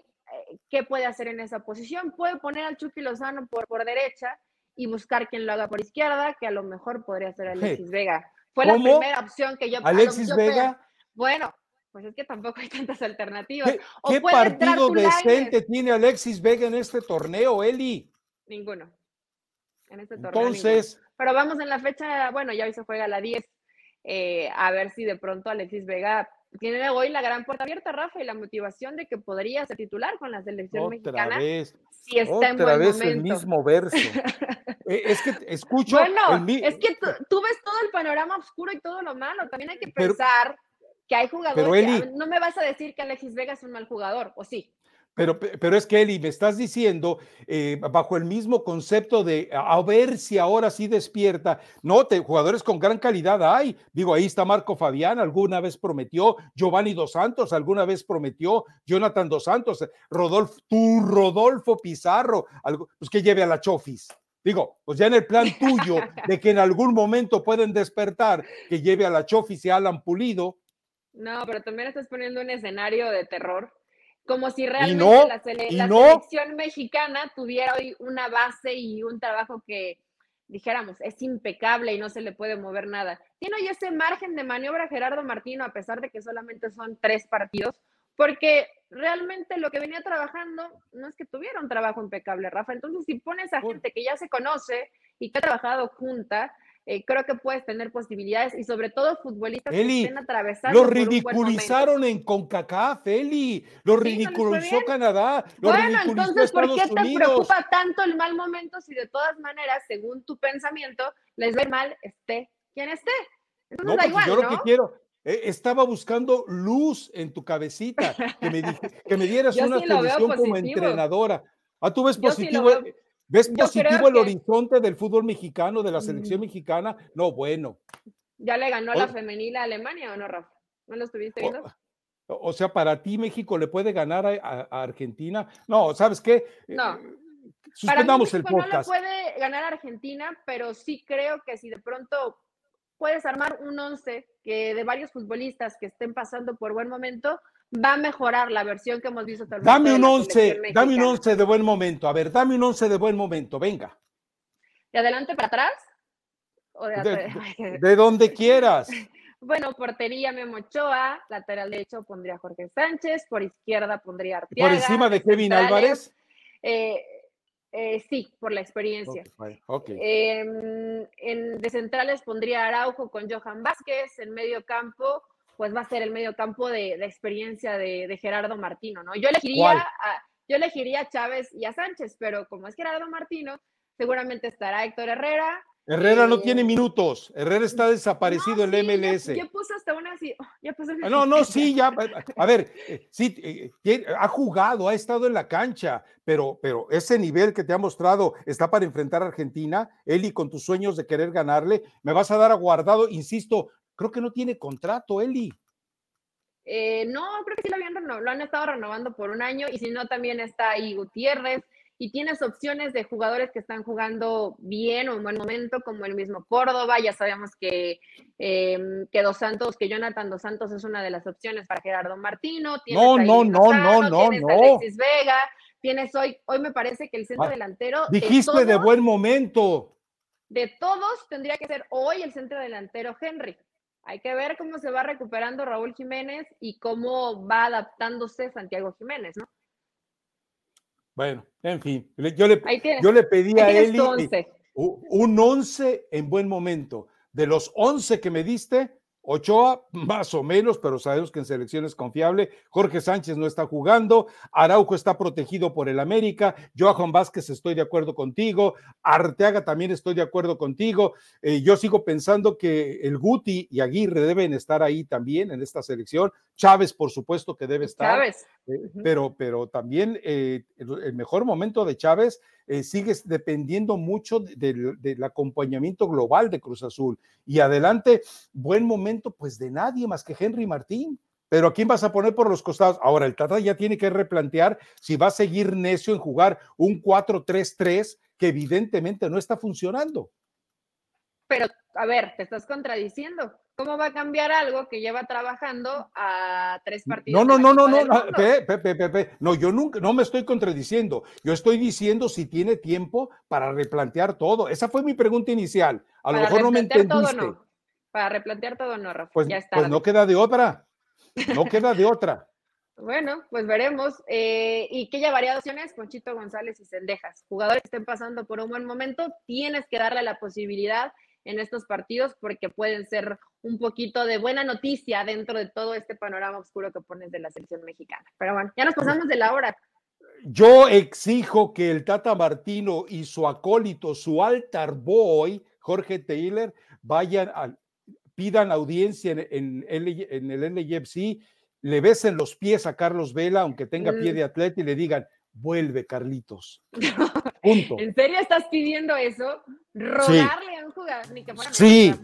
¿qué puede hacer en esa posición? Puede poner al Chucky Lozano por, por derecha y buscar quien lo haga por izquierda, que a lo mejor podría ser Alexis Vega. Fue la primera opción que yo Alexis Vega. Bueno, pues es que tampoco hay tantas alternativas. ¿Qué, partido decente tiene Alexis Vega en este torneo, Eli? Ninguno. En este torneo. Entonces. Pero vamos en la fecha, bueno, ya hoy se juega la 10. Eh, a ver si de pronto Alexis Vega tiene hoy la gran puerta abierta, Rafa, y la motivación de que podría ser titular con la selección otra mexicana. Vez, si está otra en vez el mismo verso. eh, es que escucho. Bueno, es que tú, ves todo el panorama oscuro y todo lo malo. También hay que pensar que hay jugadores. no me vas a decir que Alexis Vega es un mal jugador, ¿o sí? Pero, pero es que, Eli, me estás diciendo, eh, bajo el mismo concepto de a, ver si ahora sí despierta. No, jugadores con gran calidad hay. Digo, ahí está Marco Fabián, alguna vez prometió. Giovanni Dos Santos, alguna vez prometió. Jonathan Dos Santos, Rodolfo, tú, Rodolfo Pizarro, pues que lleve a la Chofis. Digo, pues ya en el plan tuyo de que en algún momento pueden despertar, que lleve a la Chofis y Alan Pulido. No, pero también estás poniendo un escenario de terror como si realmente la, selección mexicana tuviera hoy una base y un trabajo que dijéramos es impecable y no se le puede mover nada. Tiene hoy ese margen de maniobra Gerardo Martino, a pesar de que solamente son tres partidos, porque realmente lo que venía trabajando no es que tuviera un trabajo impecable, Rafa. Entonces, si pones a gente que ya se conoce y que ha trabajado junta, eh, creo que puedes tener posibilidades y sobre todo futbolistas que estén atravesando. Lo ridiculizaron en CONCACAF, Eli. Lo ridiculizó Canadá. bueno, entonces, ¿por qué te preocupa tanto el mal momento si de todas maneras, según tu pensamiento, les ve mal esté quien esté? no, da igual, yo lo que quiero, eh, estaba buscando luz en tu cabecita, que me, que me dieras una solución como entrenadora. Ah, tú ves positivo. ¿Ves positivo el horizonte del fútbol mexicano, de la selección mm. mexicana? No, bueno. ¿Ya le ganó la femenil a Alemania o no, Rafa? ¿No lo estuviste viendo? O, sea, para ti México le puede ganar a, Argentina. No, ¿sabes qué? No. Eh, suspendamos el podcast. No le puede ganar a Argentina, pero sí creo que si de pronto puedes armar un once que de varios futbolistas que estén pasando por buen momento, va a mejorar la versión que hemos visto. Dame un once, dame un once de buen momento. A ver, dame un once de buen momento, venga. ¿De adelante para atrás? de, donde quieras. Bueno, portería Memo Ochoa, lateral derecho pondría Jorge Sánchez, por izquierda pondría Arteaga. ¿Por encima de Kevin Álvarez? Eh, eh, sí, por la experiencia. Em, en, de centrales pondría Araujo con Johan Vázquez, en medio campo pues va a ser el medio campo de, experiencia de, Gerardo Martino, ¿no? Yo elegiría, a, yo elegiría a Chávez y a Sánchez, pero como es Gerardo Martino, seguramente estará Héctor Herrera. Herrera no eh, tiene minutos, Herrera está desaparecido en el MLS. Ya, puso hasta una así, ya puso ah, No, no, sí, ya, a ver, eh, sí, eh, ha jugado, ha estado en la cancha, pero, pero ese nivel que te ha mostrado está para enfrentar a Argentina, Eli, con tus sueños de querer ganarle, me vas a dar aguardado, insisto, creo que no tiene contrato, Eli. Eh, no, creo que sí lo, habían lo han estado renovando por un año y si no, también está ahí Gutiérrez y tienes opciones de jugadores que están jugando bien o en buen momento, como el mismo Córdoba. Ya sabemos que, em, que Dos Santos, que Jonathan Dos Santos es una de las opciones para Gerardo Martino. no, no, no, no, no, tienes Alexis Vega, tienes hoy, hoy me parece que el centro ah, delantero. Dijiste de buen momento. De todos tendría que ser hoy el centro delantero Henry. Hay que ver cómo se va recuperando Raúl Jiménez y cómo va adaptándose Santiago Jiménez, ¿no? Bueno, en fin, yo le, yo le pedí a él un 11 en buen momento. De los 11 que me diste, Ochoa, más o menos, pero sabemos que en selección es confiable. Jorge Sánchez no está jugando. Araujo está protegido por el América. Johan Vázquez, estoy de acuerdo contigo. Arteaga también estoy de acuerdo contigo. Eh, yo sigo pensando que el Guti y Aguirre deben estar ahí también en esta selección. Chávez, por supuesto que debe estar. Chávez. Eh, pero, pero también eh, el, mejor momento de Chávez eh, sigue dependiendo mucho del acompañamiento global de Cruz Azul. Y adelante, buen momento, pues de nadie más que Henry Martín. Pero ¿a quién vas a poner por los costados? Ahora, el Tata ya tiene que replantear si va a seguir necio en jugar un 4-3-3 que evidentemente no está funcionando. Pero, a ver, te estás contradiciendo. ¿Cómo va a cambiar algo que lleva trabajando a tres partidos? No, no, no, no, no, Pepe, Pepe, no, yo nunca, no me estoy contradiciendo. Yo estoy diciendo si tiene tiempo para replantear todo. Esa fue mi pregunta inicial. A lo mejor no me entendiste. Todo, no. Para replantear todo, no, Rafa. Pues, ya está. pues no queda de otra. No queda de otra. Bueno, pues veremos. Eh, ¿Y qué llevaría opciones? Conchito González y Cendejas. Jugadores que estén pasando por un buen momento, tienes que darle la posibilidad en estos partidos porque pueden ser un poquito de buena noticia dentro de todo este panorama oscuro que pones de la selección mexicana. Pero bueno, ya nos pasamos de la hora. Yo exijo que el Tata Martino y su acólito, su altar boy, Jorge Taylor, vayan a, pidan audiencia en, en, el LFC, le besen los pies a Carlos Vela, aunque tenga pie mm. de atleta, y le digan, vuelve Carlitos. Punto. ¿En serio estás pidiendo eso? ¿Rogarle a un jugador? Ni que fuera sí,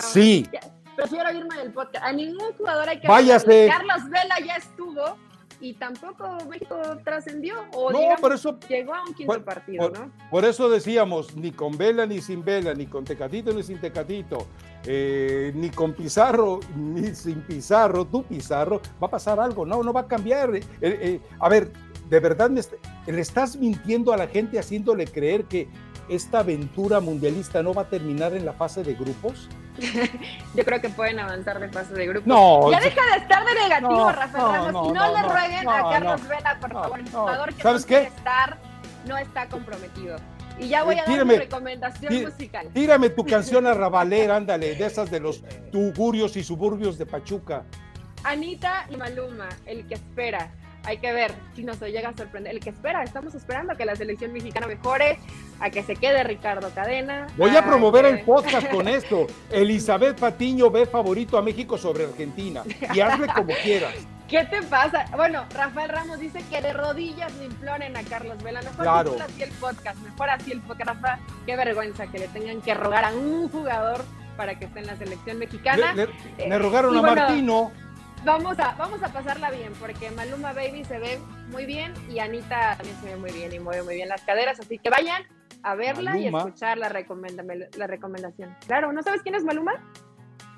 sí. prefiero irme del podcast. A ningún jugador hay que... Váyase. Carlos Vela ya estuvo y tampoco México trascendió o no, por eso, llegó a un quinto partido, ¿no? Por eso decíamos, ni con vela ni sin vela, ni con Tecatito ni sin Tecatito, eh, ni con Pizarro ni sin Pizarro, tú Pizarro, va a pasar algo, no, no va a cambiar. Eh, eh, a ver, de verdad le estás mintiendo a la gente haciéndole creer que esta aventura mundialista no va a terminar en la fase de grupos? Yo creo que pueden avanzar de fase de grupos. No, ya deja de estar de negativo, Rafael Ramos, y no, le rueguen a Carlos Vela, por favor, el jugador que ¿Sabes no qué? estar no está comprometido. Y ya voy a dar mi recomendación musical. Tírame tu canción a Ravalera, ándale, de esas de los tugurios y suburbios de Pachuca. Anita y Maluma, el que espera hay que ver si nos llega a sorprender. El que espera, estamos esperando a que la selección mexicana mejore, a que se quede Ricardo Cadena. Voy a, promover el podcast con esto. Elizabeth Patiño ve favorito a México sobre Argentina. Y hazle como quieras. ¿Qué te pasa? Bueno, Rafael Ramos dice que de rodillas le imploren a Carlos Vela. Mejor claro. así el podcast, mejor así el podcast. Rafa, qué vergüenza que le tengan que rogar a un jugador para que esté en la selección mexicana. Le, eh, rogaron a Martino. Vamos a, vamos a pasarla bien, porque Maluma Baby se ve muy bien y Anita también se ve muy bien y mueve muy bien las caderas, así que vayan a verla y escuchar la, la recomendación. Claro, ¿no sabes quién es Maluma?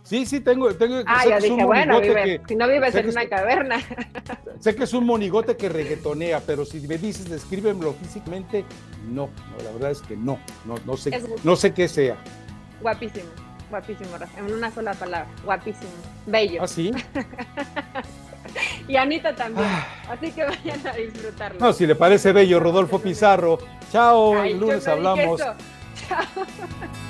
Sí, sí, tengo. tengo ah, ya dije, bueno, si no vives en una caverna. Sé que es un monigote que reggaetonea, pero si me dices, descríbemelo físicamente, no, la verdad es que no, no, no sé, no sé qué sea. Guapísimo. Guapísimo, en una sola palabra. Guapísimo. Bello. ¿Ah, sí? y Anita también. Ah. Así que vayan a disfrutarlo. No, si le parece bello, Rodolfo Pizarro. Chao, el lunes hablamos. Chao.